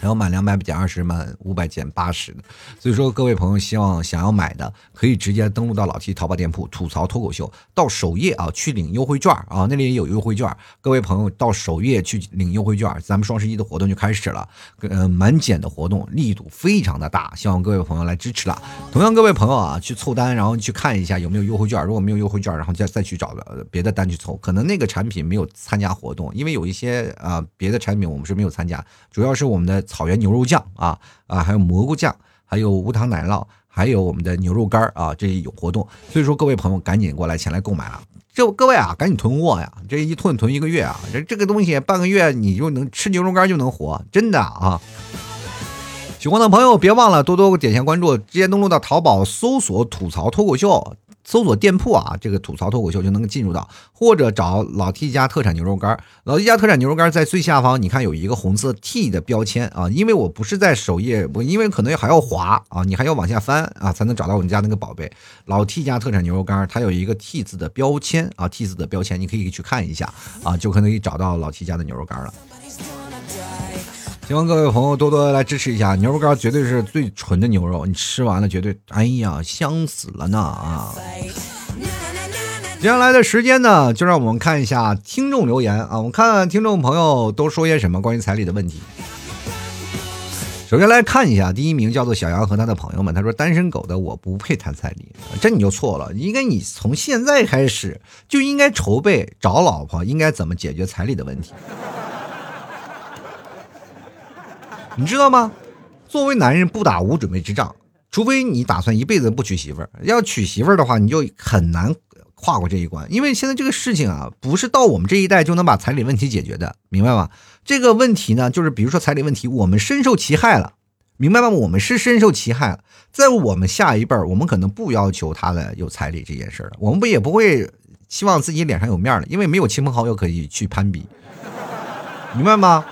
还有满两百减二十，满五百减八十的，所以说各位朋友希望想要买的，可以直接登录到老 T 淘宝店铺吐槽脱口秀，到首页啊去领优惠券啊，那里也有优惠券。各位朋友到首页去领优惠券，咱们双十一的活动就开始了，呃，满减的活动力度非常的大，希望各位朋友来支持了。同样各位朋友啊，去凑单，然后去看一下有没有优惠券，如果没有优惠券，然后再再去找别的单去凑，可能那个产品没有参加活动，因为有一些啊别的产品我们是没有参加，主要是我们的。草原牛肉酱啊啊，还有蘑菇酱，还有无糖奶酪，还有我们的牛肉干啊，这有活动，所以说各位朋友赶紧过来前来购买啊！这各位啊，赶紧囤货呀！这一囤囤一个月啊，这这个东西半个月你就能吃牛肉干就能活，真的啊！喜欢的朋友别忘了多多点下关注，直接登录到淘宝搜索“吐槽脱口秀”。搜索店铺啊，这个吐槽脱口秀就能进入到，或者找老 T 家特产牛肉干。老 T 家特产牛肉干在最下方，你看有一个红色 T 的标签啊。因为我不是在首页，我因为可能还要滑啊，你还要往下翻啊，才能找到我们家那个宝贝。老 T 家特产牛肉干，它有一个 T 字的标签啊，T 字的标签，你可以去看一下啊，就可以找到老 T 家的牛肉干了。希望各位朋友多多来支持一下，牛肉干绝对是最纯的牛肉，你吃完了绝对，哎呀，香死了呢啊！接下来的时间呢，就让我们看一下听众留言啊，我们看看听众朋友都说些什么关于彩礼的问题。首先来看一下，第一名叫做小杨和他的朋友们，他说单身狗的我不配谈彩礼，这你就错了，应该你从现在开始就应该筹备找老婆，应该怎么解决彩礼的问题。你知道吗？作为男人，不打无准备之仗，除非你打算一辈子不娶媳妇儿。要娶媳妇儿的话，你就很难跨过这一关，因为现在这个事情啊，不是到我们这一代就能把彩礼问题解决的，明白吗？这个问题呢，就是比如说彩礼问题，我们深受其害了，明白吗？我们是深受其害了，在我们下一辈儿，我们可能不要求他的有彩礼这件事儿了，我们不也不会希望自己脸上有面了，因为没有亲朋好友可以去攀比，明白吗？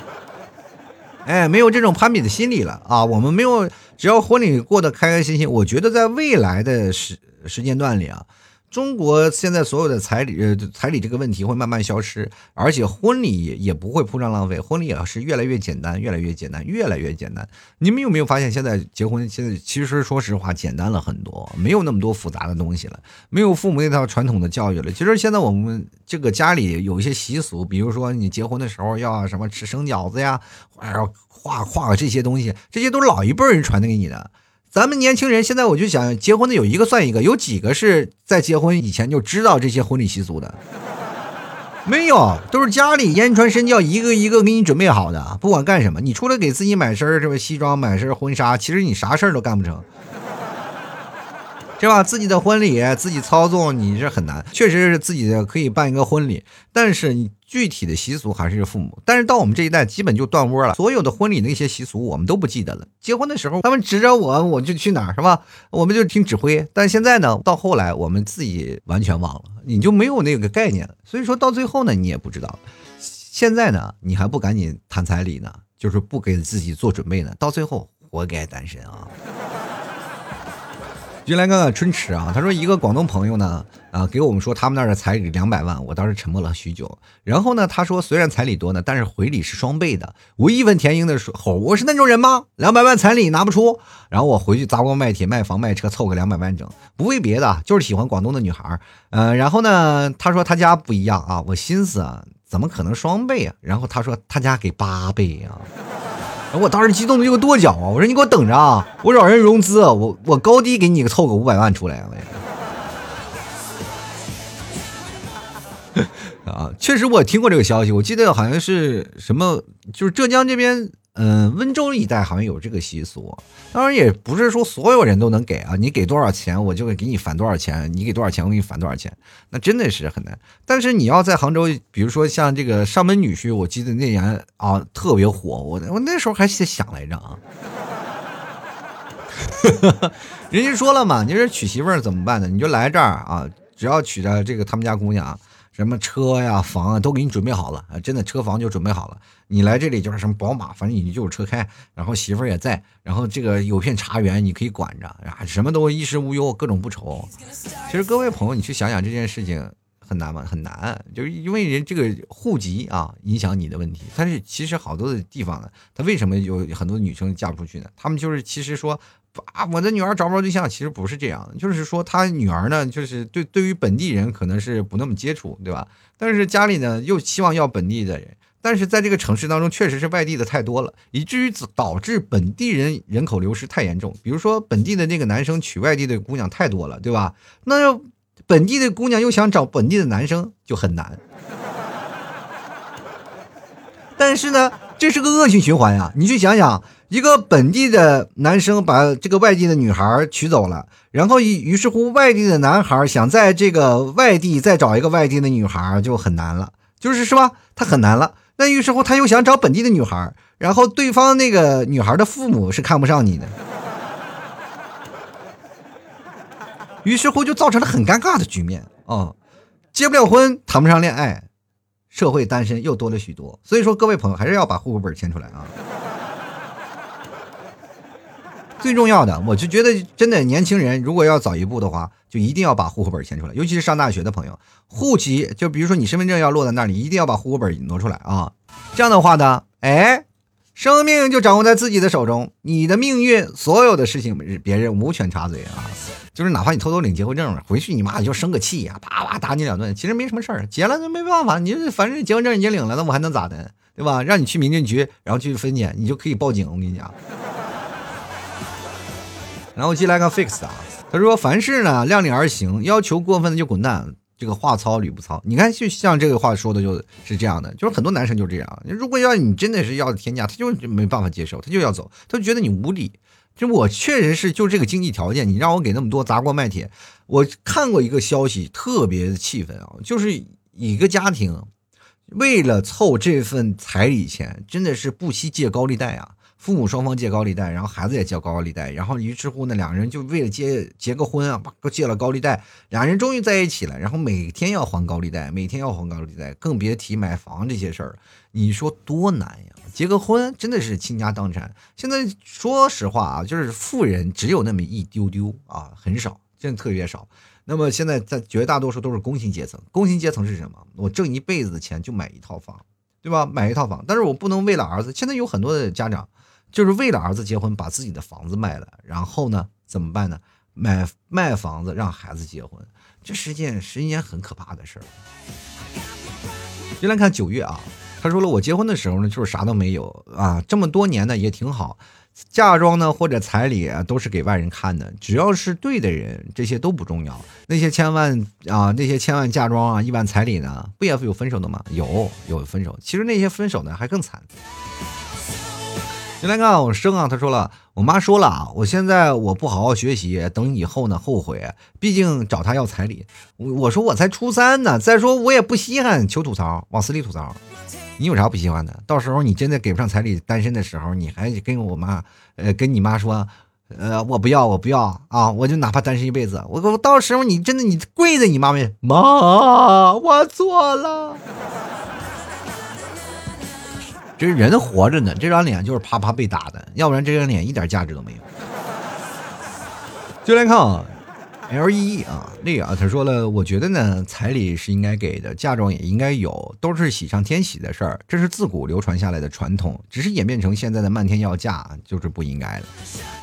哎，没有这种攀比的心理了啊！我们没有，只要婚礼过得开开心心，我觉得在未来的时时间段里啊，中国现在所有的彩礼，呃，彩礼这个问题会慢慢消失，而且婚礼也不会铺张浪费，婚礼也是越来越简单，越来越简单，越来越简单。你们有没有发现，现在结婚现在其实说实话简单了很多，没有那么多复杂的东西了，没有父母那套传统的教育了。其实现在我们这个家里有一些习俗，比如说你结婚的时候要什么吃生饺子呀，还要画画这些东西，这些都是老一辈人传的给你的。咱们年轻人现在我就想结婚的有一个算一个，有几个是在结婚以前就知道这些婚礼习俗的？没有，都是家里言传身教，一个一个给你准备好的。不管干什么，你除了给自己买身这个西装，买身婚纱，其实你啥事儿都干不成。是吧？自己的婚礼自己操纵，你是很难。确实是自己的可以办一个婚礼，但是你具体的习俗还是父母。但是到我们这一代，基本就断窝了。所有的婚礼那些习俗，我们都不记得了。结婚的时候，他们指着我，我就去哪儿，是吧？我们就听指挥。但现在呢，到后来我们自己完全忘了，你就没有那个概念了。所以说到最后呢，你也不知道。现在呢，你还不赶紧谈彩礼呢，就是不给自己做准备呢，到最后活该单身啊。就来看看春池啊，他说一个广东朋友呢，啊给我们说他们那儿的彩礼两百万，我当时沉默了许久。然后呢，他说虽然彩礼多呢，但是回礼是双倍的。我义愤填膺的说，吼，我是那种人吗？两百万彩礼拿不出？然后我回去砸锅卖铁卖房卖车凑个两百万整，不为别的，就是喜欢广东的女孩。嗯，然后呢，他说他家不一样啊，我心思啊，怎么可能双倍啊？然后他说他家给八倍啊。我当时激动的就跺脚啊！我说你给我等着啊！我找人融资，我我高低给你凑个五百万出来。我 啊，确实我听过这个消息，我记得好像是什么，就是浙江这边。嗯，温州一带好像有这个习俗，当然也不是说所有人都能给啊。你给多少钱，我就会给你返多少钱；你给多少钱，我给你返多少钱。那真的是很难。但是你要在杭州，比如说像这个上门女婿，我记得那年啊特别火，我我那时候还想来着啊。人家说了嘛，你说娶媳妇儿怎么办呢？你就来这儿啊，只要娶着这个他们家姑娘。什么车呀、房啊，都给你准备好了啊！真的，车房就准备好了。你来这里就是什么宝马，反正你就有车开，然后媳妇儿也在，然后这个有片茶园你可以管着啊，什么都衣食无忧，各种不愁。其实各位朋友，你去想想这件事情很难吗？很难，就是因为人这个户籍啊影响你的问题。但是其实好多的地方呢，他为什么有很多女生嫁不出去呢？他们就是其实说。啊，我的女儿找不着对象，其实不是这样的，就是说他女儿呢，就是对对于本地人可能是不那么接触，对吧？但是家里呢又希望要本地的人，但是在这个城市当中，确实是外地的太多了，以至于导致本地人人口流失太严重。比如说本地的那个男生娶外地的姑娘太多了，对吧？那本地的姑娘又想找本地的男生就很难。但是呢，这是个恶性循环呀，你去想想。一个本地的男生把这个外地的女孩娶走了，然后于是乎，外地的男孩想在这个外地再找一个外地的女孩就很难了，就是是吧？他很难了。那于是乎，他又想找本地的女孩，然后对方那个女孩的父母是看不上你的，于是乎就造成了很尴尬的局面啊，结不了婚，谈不上恋爱，社会单身又多了许多。所以说，各位朋友还是要把户口本迁出来啊。最重要的，我就觉得真的年轻人如果要早一步的话，就一定要把户口本迁出来，尤其是上大学的朋友，户籍就比如说你身份证要落在那里，一定要把户口本挪出来啊。这样的话呢，哎，生命就掌握在自己的手中，你的命运，所有的事情别人无权插嘴啊。就是哪怕你偷偷领结婚证了，回去你妈就生个气呀，啪啪打你两顿，其实没什么事儿，结了就没办法，你反正结婚证已经领了，那我还能咋的，对吧？让你去民政局，然后去分检，你就可以报警，我跟你讲。然后接来个 fix 啊，他说凡事呢量力而行，要求过分的就滚蛋。这个话糙理不糙，你看就像这个话说的就是这样的，就是很多男生就这样。如果要你真的是要天价，他就没办法接受，他就要走，他就觉得你无理。就我确实是就这个经济条件，你让我给那么多砸锅卖铁。我看过一个消息，特别的气愤啊，就是一个家庭为了凑这份彩礼钱，真的是不惜借高利贷啊。父母双方借高利贷，然后孩子也借高利贷，然后于是乎呢，两个人就为了结结个婚啊，都借了高利贷，两人终于在一起了，然后每天要还高利贷，每天要还高利贷，更别提买房这些事儿，你说多难呀？结个婚真的是倾家荡产。现在说实话啊，就是富人只有那么一丢丢啊，很少，真的特别少。那么现在在绝大多数都是工薪阶层，工薪阶层是什么？我挣一辈子的钱就买一套房，对吧？买一套房，但是我不能为了儿子。现在有很多的家长就是为了儿子结婚，把自己的房子卖了，然后呢怎么办呢？买卖房子让孩子结婚，这是一件是一件很可怕的事儿。先来看九月啊，他说了，我结婚的时候呢，就是啥都没有啊，这么多年呢也挺好，嫁妆呢或者彩礼啊都是给外人看的，只要是对的人，这些都不重要。那些千万啊，那些千万嫁妆啊，亿万彩礼呢，不也有分手的吗？有有分手，其实那些分手呢还更惨。先来看我生啊，他说了，我妈说了啊，我现在我不好好学习，等以后呢后悔，毕竟找他要彩礼。我我说我才初三呢，再说我也不稀罕，求吐槽，往死里吐槽。你有啥不稀罕的？到时候你真的给不上彩礼，单身的时候，你还跟我妈，呃，跟你妈说，呃，我不要，我不要啊，我就哪怕单身一辈子，我我到时候你真的你跪在你妈面前，妈，我错了。这人活着呢，这张脸就是啪啪被打的，要不然这张脸一点价值都没有。就来看啊，L E 啊，那个啊，他说了，我觉得呢，彩礼是应该给的，嫁妆也应该有，都是喜上添喜的事儿，这是自古流传下来的传统，只是演变成现在的漫天要价，就是不应该的。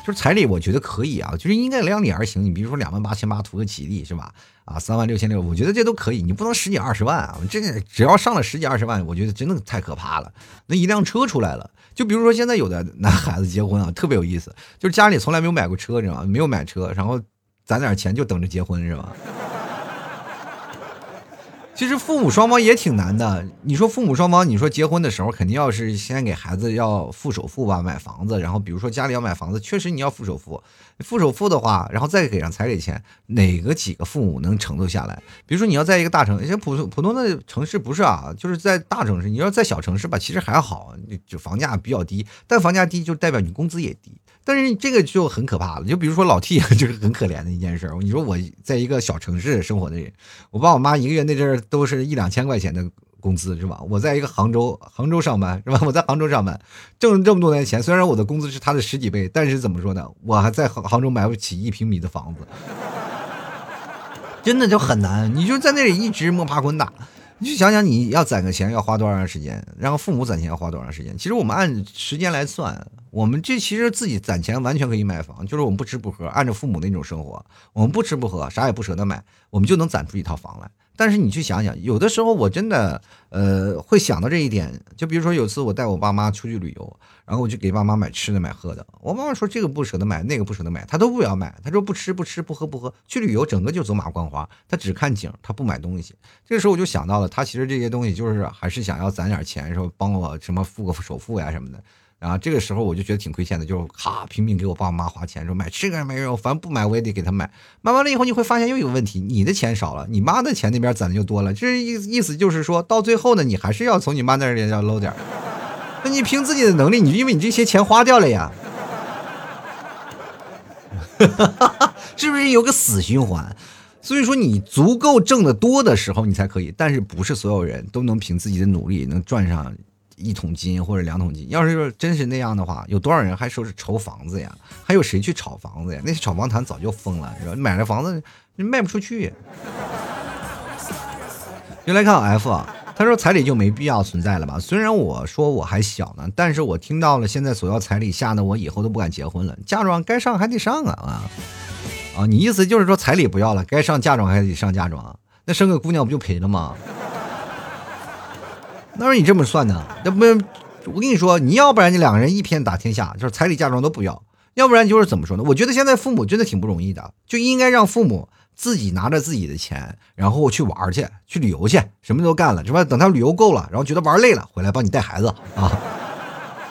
就是彩礼，我觉得可以啊，就是应该量力而行。你比如说两万八千八图个吉利是吧？啊，三万六千六，我觉得这都可以。你不能十几二十万啊！这只要上了十几二十万，我觉得真的太可怕了。那一辆车出来了，就比如说现在有的男孩子结婚啊，特别有意思，就是家里从来没有买过车，你知道吗？没有买车，然后攒点钱就等着结婚，是吧？其实父母双方也挺难的。你说父母双方，你说结婚的时候肯定要是先给孩子要付首付吧，买房子，然后比如说家里要买房子，确实你要付首付。付首付的话，然后再给上彩礼钱，哪个几个父母能承受下来？比如说你要在一个大城，像普通普通的城市不是啊，就是在大城市，你要在小城市吧，其实还好，就房价比较低，但房价低就代表你工资也低。但是这个就很可怕了，就比如说老 T 就是很可怜的一件事。你说我在一个小城市生活的人，我爸我妈一个月那阵儿都是一两千块钱的工资是吧？我在一个杭州，杭州上班是吧？我在杭州上班，挣了这么多年钱，虽然我的工资是他的十几倍，但是怎么说呢？我还在杭杭州买不起一平米的房子，真的就很难。你就在那里一直摸爬滚打。你就想想，你要攒个钱要花多长时间？然后父母攒钱要花多长时间？其实我们按时间来算，我们这其实自己攒钱完全可以买房，就是我们不吃不喝，按照父母那种生活，我们不吃不喝，啥也不舍得买，我们就能攒出一套房来。但是你去想想，有的时候我真的，呃，会想到这一点。就比如说有次我带我爸妈出去旅游，然后我就给爸妈买吃的买喝的。我妈妈说这个不舍得买，那个不舍得买，她都不要买。她说不吃不吃不喝不喝，去旅游整个就走马观花，她只看景，她不买东西。这个时候我就想到了，她其实这些东西就是还是想要攒点钱，说帮我什么付个首付呀什么的。啊这个时候我就觉得挺亏欠的，就哈拼命给我爸妈花钱，说买吃个没有，反正不买我也得给他买。买完了以后你会发现又有问题，你的钱少了，你妈的钱那边攒的就多了。这意意思就是说到最后呢，你还是要从你妈那里要搂点那你凭自己的能力，你就因为你这些钱花掉了呀，是不是有个死循环？所以说你足够挣的多的时候，你才可以。但是不是所有人都能凭自己的努力能赚上。一桶金或者两桶金，要是真是那样的话，有多少人还说是愁房子呀？还有谁去炒房子呀？那些炒房团早就疯了，是吧？买了房子卖不出去。原来看 F 啊，他说彩礼就没必要存在了吧？虽然我说我还小呢，但是我听到了现在索要彩礼，吓得我以后都不敢结婚了。嫁妆该上还得上啊啊！啊，你意思就是说彩礼不要了，该上嫁妆还得上嫁妆？那生个姑娘不就赔了吗？那是你这么算呢，那不，我跟你说，你要不然你两个人一片打天下，就是彩礼嫁妆都不要；要不然就是怎么说呢？我觉得现在父母真的挺不容易的，就应该让父母自己拿着自己的钱，然后去玩去，去旅游去，什么都干了，是吧？等他旅游够了，然后觉得玩累了，回来帮你带孩子啊。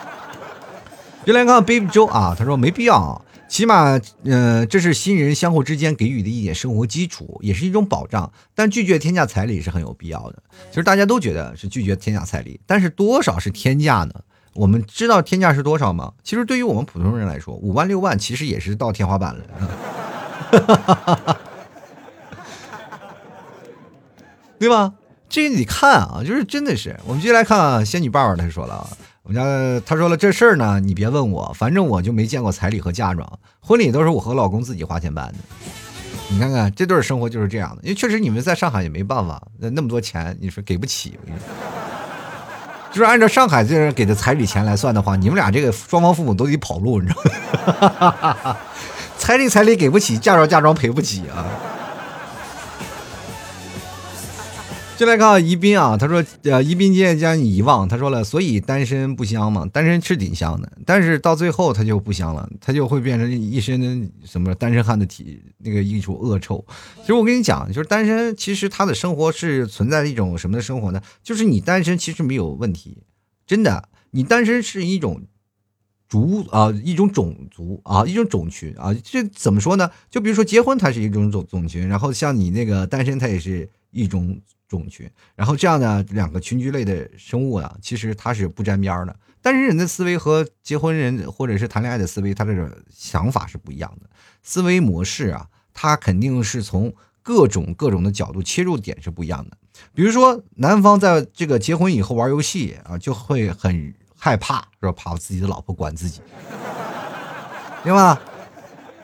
别来看 Baby Joe 啊，他说没必要。起码，呃，这是新人相互之间给予的一点生活基础，也是一种保障。但拒绝天价彩礼是很有必要的。其实大家都觉得是拒绝天价彩礼，但是多少是天价呢？我们知道天价是多少吗？其实对于我们普通人来说，五万六万其实也是到天花板了，对吧？这个你看啊，就是真的是。我们接下来看仙女爸爸，他说了啊。我们家他说了这事儿呢，你别问我，反正我就没见过彩礼和嫁妆，婚礼都是我和老公自己花钱办的。你看看这对生活就是这样的，因为确实你们在上海也没办法，那那么多钱，你说给不起。就是按照上海这人给的彩礼钱来算的话，你们俩这个双方父母都得跑路，你知道吗？彩礼彩礼给不起，嫁妆嫁妆赔不起啊。进来看宜宾啊，他说，呃，宜宾今将你遗忘，他说了，所以单身不香嘛，单身是挺香的，但是到最后他就不香了，他就会变成一身什么单身汉的体那个一股恶臭。其实我跟你讲，就是单身，其实他的生活是存在一种什么的生活呢？就是你单身其实没有问题，真的，你单身是一种族啊，一种种族啊，一种种群啊，这怎么说呢？就比如说结婚，它是一种种种群，然后像你那个单身，它也是一种。种群，然后这样呢两个群居类的生物啊，其实它是不沾边的。但是人的思维和结婚人或者是谈恋爱的思维，他这个想法是不一样的。思维模式啊，它肯定是从各种各种的角度切入点是不一样的。比如说，男方在这个结婚以后玩游戏啊，就会很害怕，说怕自己的老婆管自己，对吧？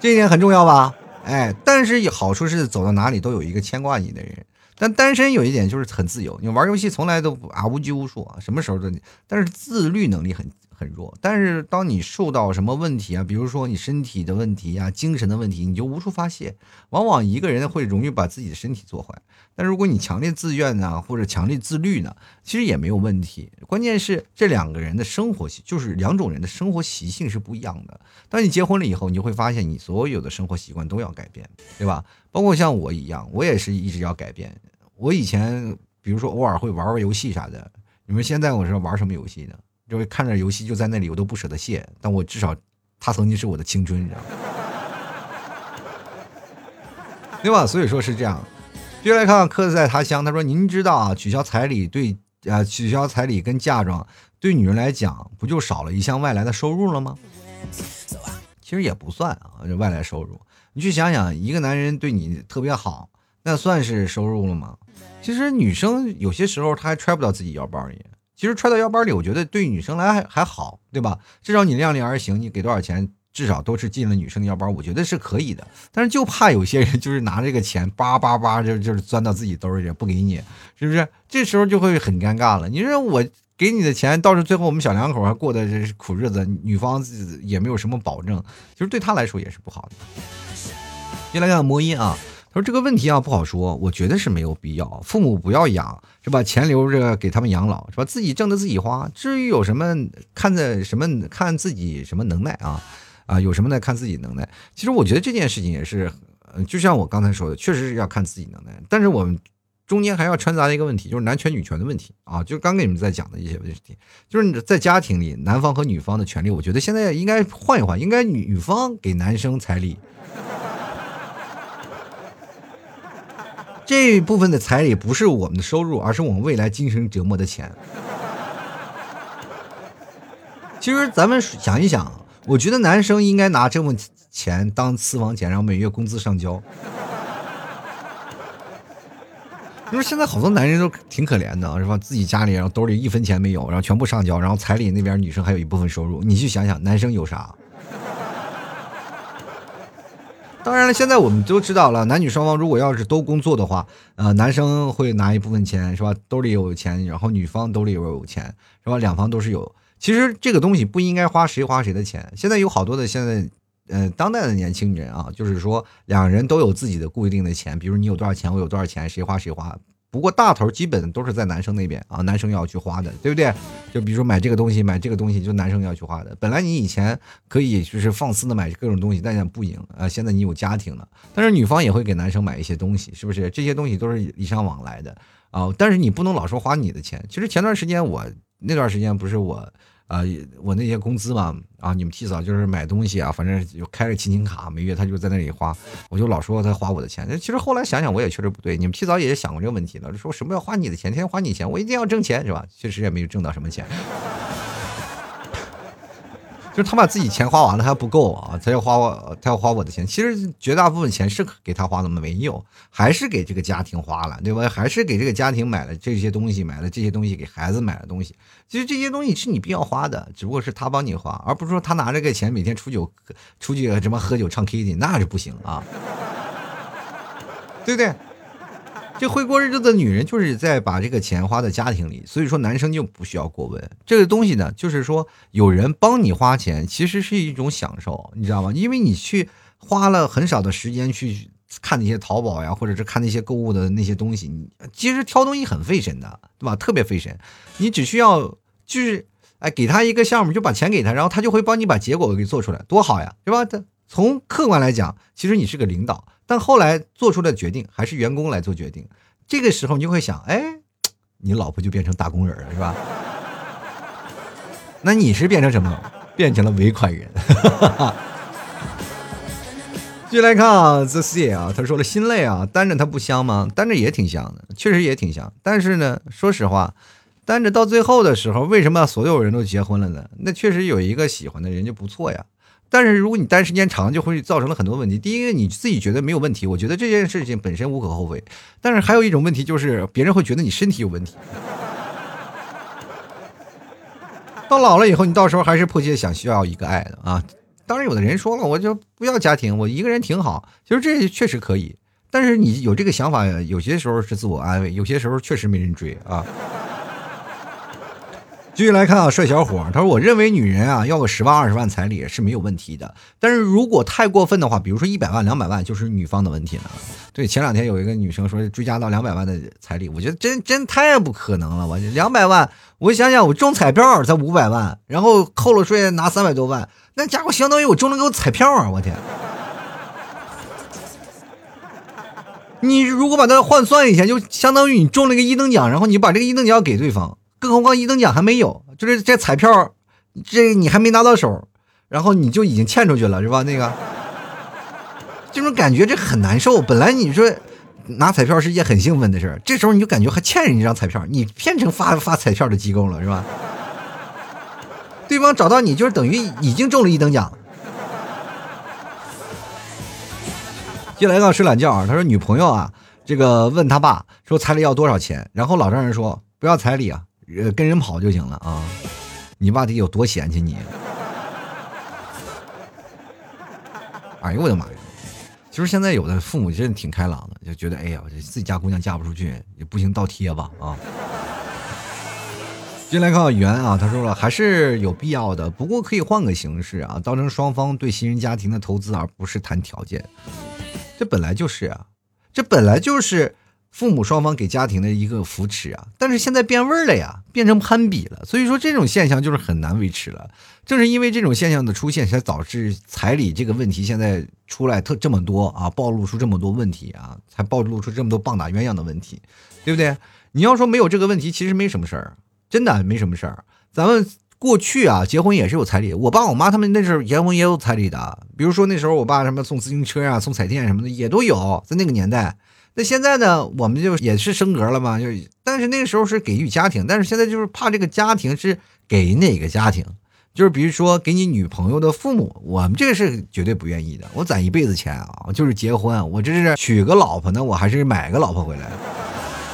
这一点很重要吧？哎，但是好处是走到哪里都有一个牵挂你的人。但单身有一点就是很自由，你玩游戏从来都啊无拘无束啊，什么时候都，但是自律能力很很弱。但是当你受到什么问题啊，比如说你身体的问题呀、精神的问题，你就无处发泄。往往一个人会容易把自己的身体做坏。但如果你强烈自愿呢，或者强烈自律呢，其实也没有问题。关键是这两个人的生活习，就是两种人的生活习性是不一样的。当你结婚了以后，你就会发现你所有的生活习惯都要改变，对吧？包括像我一样，我也是一直要改变。我以前，比如说偶尔会玩玩游戏啥的。你们现在我是玩什么游戏呢？就是看着游戏就在那里，我都不舍得卸。但我至少，他曾经是我的青春，你知道吗？对吧？所以说是这样。接下来看看客在他乡，他说：“您知道啊，取消彩礼对啊，取消彩礼跟嫁妆对女人来讲，不就少了一项外来的收入了吗？其实也不算啊，这外来收入。你去想想，一个男人对你特别好。”那算是收入了吗？其实女生有些时候她还揣不到自己腰包里。其实揣到腰包里，我觉得对女生来还还好，对吧？至少你量力而行，你给多少钱，至少都是进了女生的腰包，我觉得是可以的。但是就怕有些人就是拿这个钱叭叭叭就就是钻到自己兜里不给你，是不是？这时候就会很尴尬了。你说我给你的钱，到时候最后我们小两口还过的这是苦日子，女方也没有什么保证，其实对他来说也是不好的。接下来看魔音啊。他说这个问题啊不好说，我觉得是没有必要。父母不要养，是吧？钱留着给他们养老，是吧？自己挣的自己花。至于有什么看在什么看自己什么能耐啊啊，有什么呢？看自己能耐。其实我觉得这件事情也是，就像我刚才说的，确实是要看自己能耐。但是我们中间还要掺杂一个问题，就是男权女权的问题啊。就刚跟你们在讲的一些问题，就是在家庭里，男方和女方的权利，我觉得现在应该换一换，应该女方给男生彩礼。这部分的彩礼不是我们的收入，而是我们未来精神折磨的钱。其实咱们想一想，我觉得男生应该拿这份钱当私房钱，然后每月工资上交。因为现在好多男人都挺可怜的，是吧？自己家里然后兜里一分钱没有，然后全部上交，然后彩礼那边女生还有一部分收入。你去想想，男生有啥？当然了，现在我们都知道了，男女双方如果要是都工作的话，呃，男生会拿一部分钱，是吧？兜里有钱，然后女方兜里也有钱，是吧？两方都是有。其实这个东西不应该花谁花谁的钱。现在有好多的现在，呃，当代的年轻人啊，就是说两人都有自己的固定的钱，比如你有多少钱，我有多少钱，谁花谁花。不过大头基本都是在男生那边啊，男生要去花的，对不对？就比如说买这个东西，买这个东西就男生要去花的。本来你以前可以就是放肆的买各种东西，但是不赢啊。现在你有家庭了，但是女方也会给男生买一些东西，是不是？这些东西都是礼尚往来的啊。但是你不能老说花你的钱。其实前段时间我那段时间不是我。啊，我那些工资嘛，啊，你们提早就是买东西啊，反正就开着亲情卡，每月他就在那里花，我就老说他花我的钱。其实后来想想，我也确实不对。你们提早也想过这个问题了，说什么要花你的钱，天天花你钱，我一定要挣钱，是吧？确实也没有挣到什么钱。就是他把自己钱花完了还不够啊，他要花我，他要花我的钱。其实绝大部分钱是给他花的吗？没有，还是给这个家庭花了，对吧？还是给这个家庭买了这些东西，买了这些东西给孩子买了东西。其实这些东西是你必要花的，只不过是他帮你花，而不是说他拿这个钱每天出酒、出去什么喝酒、唱 K 的，那就不行啊。对不对？这会过日子的女人就是在把这个钱花在家庭里，所以说男生就不需要过问这个东西呢。就是说有人帮你花钱，其实是一种享受，你知道吗？因为你去花了很少的时间去看那些淘宝呀，或者是看那些购物的那些东西，你其实挑东西很费神的，对吧？特别费神。你只需要就是哎给他一个项目，就把钱给他，然后他就会帮你把结果给做出来，多好呀，对吧？他从客观来讲，其实你是个领导。但后来做出的决定还是员工来做决定，这个时候你就会想，哎，你老婆就变成打工人了，是吧？那你是变成什么？变成了尾款人。继续来看啊，The C 啊，他说了心累啊，单着他不香吗？单着也挺香的，确实也挺香。但是呢，说实话，单着到最后的时候，为什么所有人都结婚了呢？那确实有一个喜欢的人就不错呀。但是如果你单时间长，就会造成了很多问题。第一个，你自己觉得没有问题，我觉得这件事情本身无可厚非。但是还有一种问题，就是别人会觉得你身体有问题。到老了以后，你到时候还是迫切想需要一个爱的啊。当然，有的人说了，我就不要家庭，我一个人挺好。其实这确实可以，但是你有这个想法，有些时候是自我安慰，有些时候确实没人追啊。继续来看啊，帅小伙，他说：“我认为女人啊，要个十万二十万彩礼是没有问题的，但是如果太过分的话，比如说一百万两百万，就是女方的问题了。”对，前两天有一个女生说追加到两百万的彩礼，我觉得真真太不可能了。我两百万，我想想，我中彩票才五百万，然后扣了税拿三百多万，那家伙相当于我中了个彩票啊！我天，你如果把它换算一下，就相当于你中了个一等奖，然后你把这个一等奖给对方。更何况一等奖还没有，就是这彩票，这你还没拿到手，然后你就已经欠出去了，是吧？那个，这种感觉这很难受。本来你说拿彩票是一件很兴奋的事这时候你就感觉还欠人家一张彩票，你变成发发彩票的机构了，是吧？对方找到你就是等于已经中了一等奖。接来个睡懒觉啊，他说女朋友啊，这个问他爸说彩礼要多少钱，然后老丈人说不要彩礼啊。呃，跟人跑就行了啊！你爸得有多嫌弃你？哎呦我的妈呀！其实现在有的父母真的挺开朗的，就觉得哎呀，自己家姑娘嫁不出去也不行，倒贴吧啊！进来看袁啊，他说了还是有必要的，不过可以换个形式啊，当成双方对新人家庭的投资，而不是谈条件。这本来就是啊，这本来就是。父母双方给家庭的一个扶持啊，但是现在变味儿了呀，变成攀比了，所以说这种现象就是很难维持了。正是因为这种现象的出现，才导致彩礼这个问题现在出来特这么多啊，暴露出这么多问题啊，才暴露出这么多棒打鸳鸯的问题，对不对？你要说没有这个问题，其实没什么事儿，真的没什么事儿。咱们过去啊，结婚也是有彩礼，我爸我妈他们那时候结婚也有彩礼的，比如说那时候我爸什么送自行车啊，送彩电什么的也都有，在那个年代。那现在呢，我们就也是升格了嘛，就但是那个时候是给予家庭，但是现在就是怕这个家庭是给哪个家庭，就是比如说给你女朋友的父母，我们这个是绝对不愿意的。我攒一辈子钱啊，就是结婚，我这是娶个老婆呢，我还是买个老婆回来。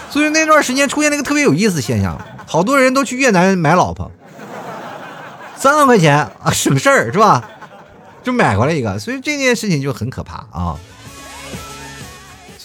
所以那段时间出现了一个特别有意思现象，好多人都去越南买老婆，三万块钱啊，省事儿是吧？就买过来一个，所以这件事情就很可怕啊。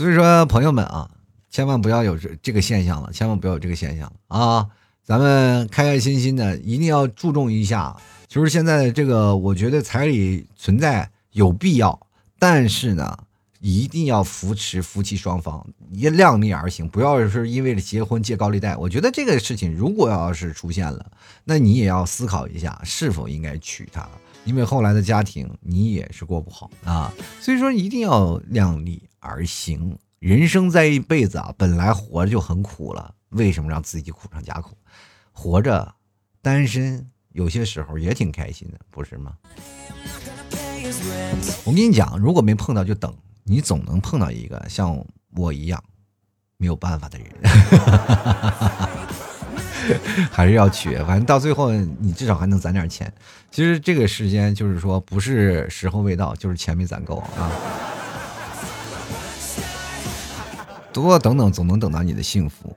所以说，朋友们啊，千万不要有这这个现象了，千万不要有这个现象啊！咱们开开心心的，一定要注重一下。就是现在这个，我觉得彩礼存在有必要，但是呢，一定要扶持夫妻双方，也量力而行，不要是因为结婚借高利贷。我觉得这个事情如果要是出现了，那你也要思考一下，是否应该娶她。因为后来的家庭你也是过不好啊，所以说一定要量力而行。人生在一辈子啊，本来活着就很苦了，为什么让自己苦上加苦？活着单身有些时候也挺开心的，不是吗？我跟你讲，如果没碰到就等，你总能碰到一个像我一样没有办法的人。还是要娶，反正到最后你至少还能攒点钱。其实这个时间就是说，不是时候未到，就是钱没攒够啊。多等等，总能等到你的幸福。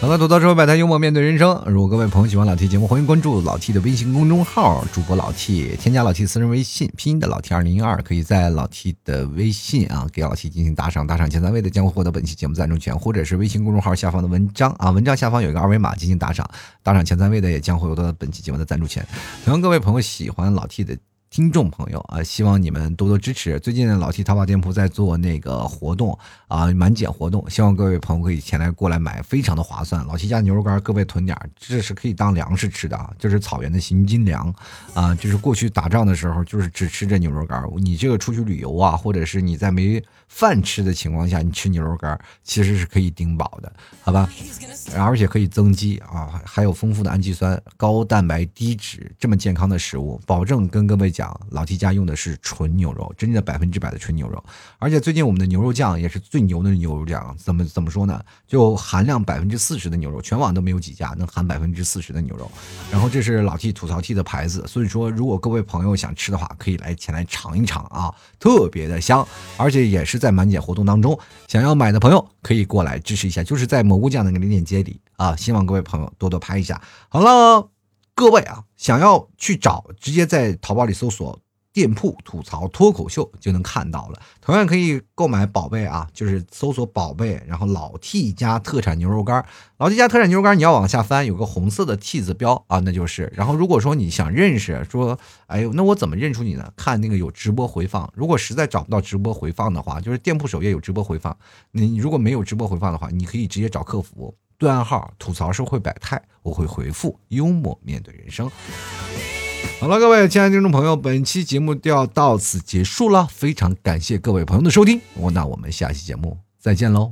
好了，吐槽社会百态，幽默面对人生。如果各位朋友喜欢老 T 节目，欢迎关注老 T 的微信公众号，主播老 T，添加老 T 私人微信，拼音的老 T 二零一二，可以在老 T 的微信啊给老 T 进行打赏，打赏前三位的将会获得本期节目赞助权，或者是微信公众号下方的文章啊，文章下方有一个二维码进行打赏，打赏前三位的也将会获得本期节目的赞助权。同样，各位朋友喜欢老 T 的。听众朋友啊，希望你们多多支持。最近老 T 淘宝店铺在做那个活动啊，满减活动，希望各位朋友可以前来过来买，非常的划算。老 T 家牛肉干，各位囤点，这是可以当粮食吃的啊，就是草原的行军粮啊，就是过去打仗的时候，就是只吃这牛肉干。你这个出去旅游啊，或者是你在没饭吃的情况下，你吃牛肉干其实是可以顶饱的，好吧？而且可以增肌啊，还有丰富的氨基酸、高蛋白、低脂，这么健康的食物，保证跟各位讲。老 T 家用的是纯牛肉，真正的百分之百的纯牛肉，而且最近我们的牛肉酱也是最牛的牛肉酱，怎么怎么说呢？就含量百分之四十的牛肉，全网都没有几家能含百分之四十的牛肉。然后这是老 T 吐槽 T 的牌子，所以说如果各位朋友想吃的话，可以来前来尝一尝啊，特别的香，而且也是在满减活动当中，想要买的朋友可以过来支持一下，就是在蘑菇酱那个链接里啊，希望各位朋友多多拍一下。好了。各位啊，想要去找，直接在淘宝里搜索店铺吐槽脱口秀就能看到了。同样可以购买宝贝啊，就是搜索宝贝，然后老 T 家特产牛肉干。老 T 家特产牛肉干，你要往下翻，有个红色的 T 字标啊，那就是。然后如果说你想认识，说，哎呦，那我怎么认出你呢？看那个有直播回放。如果实在找不到直播回放的话，就是店铺首页有直播回放。你如果没有直播回放的话，你可以直接找客服。对暗号吐槽社会百态，我会回复幽默面对人生。好了，各位亲爱的听众朋友，本期节目就要到此结束了，非常感谢各位朋友的收听，我那我们下期节目再见喽。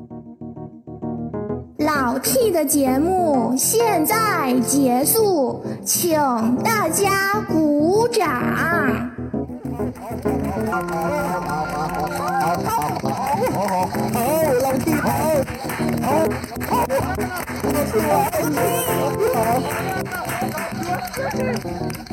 老 T 的节目现在结束，请大家鼓掌。好，Thank you.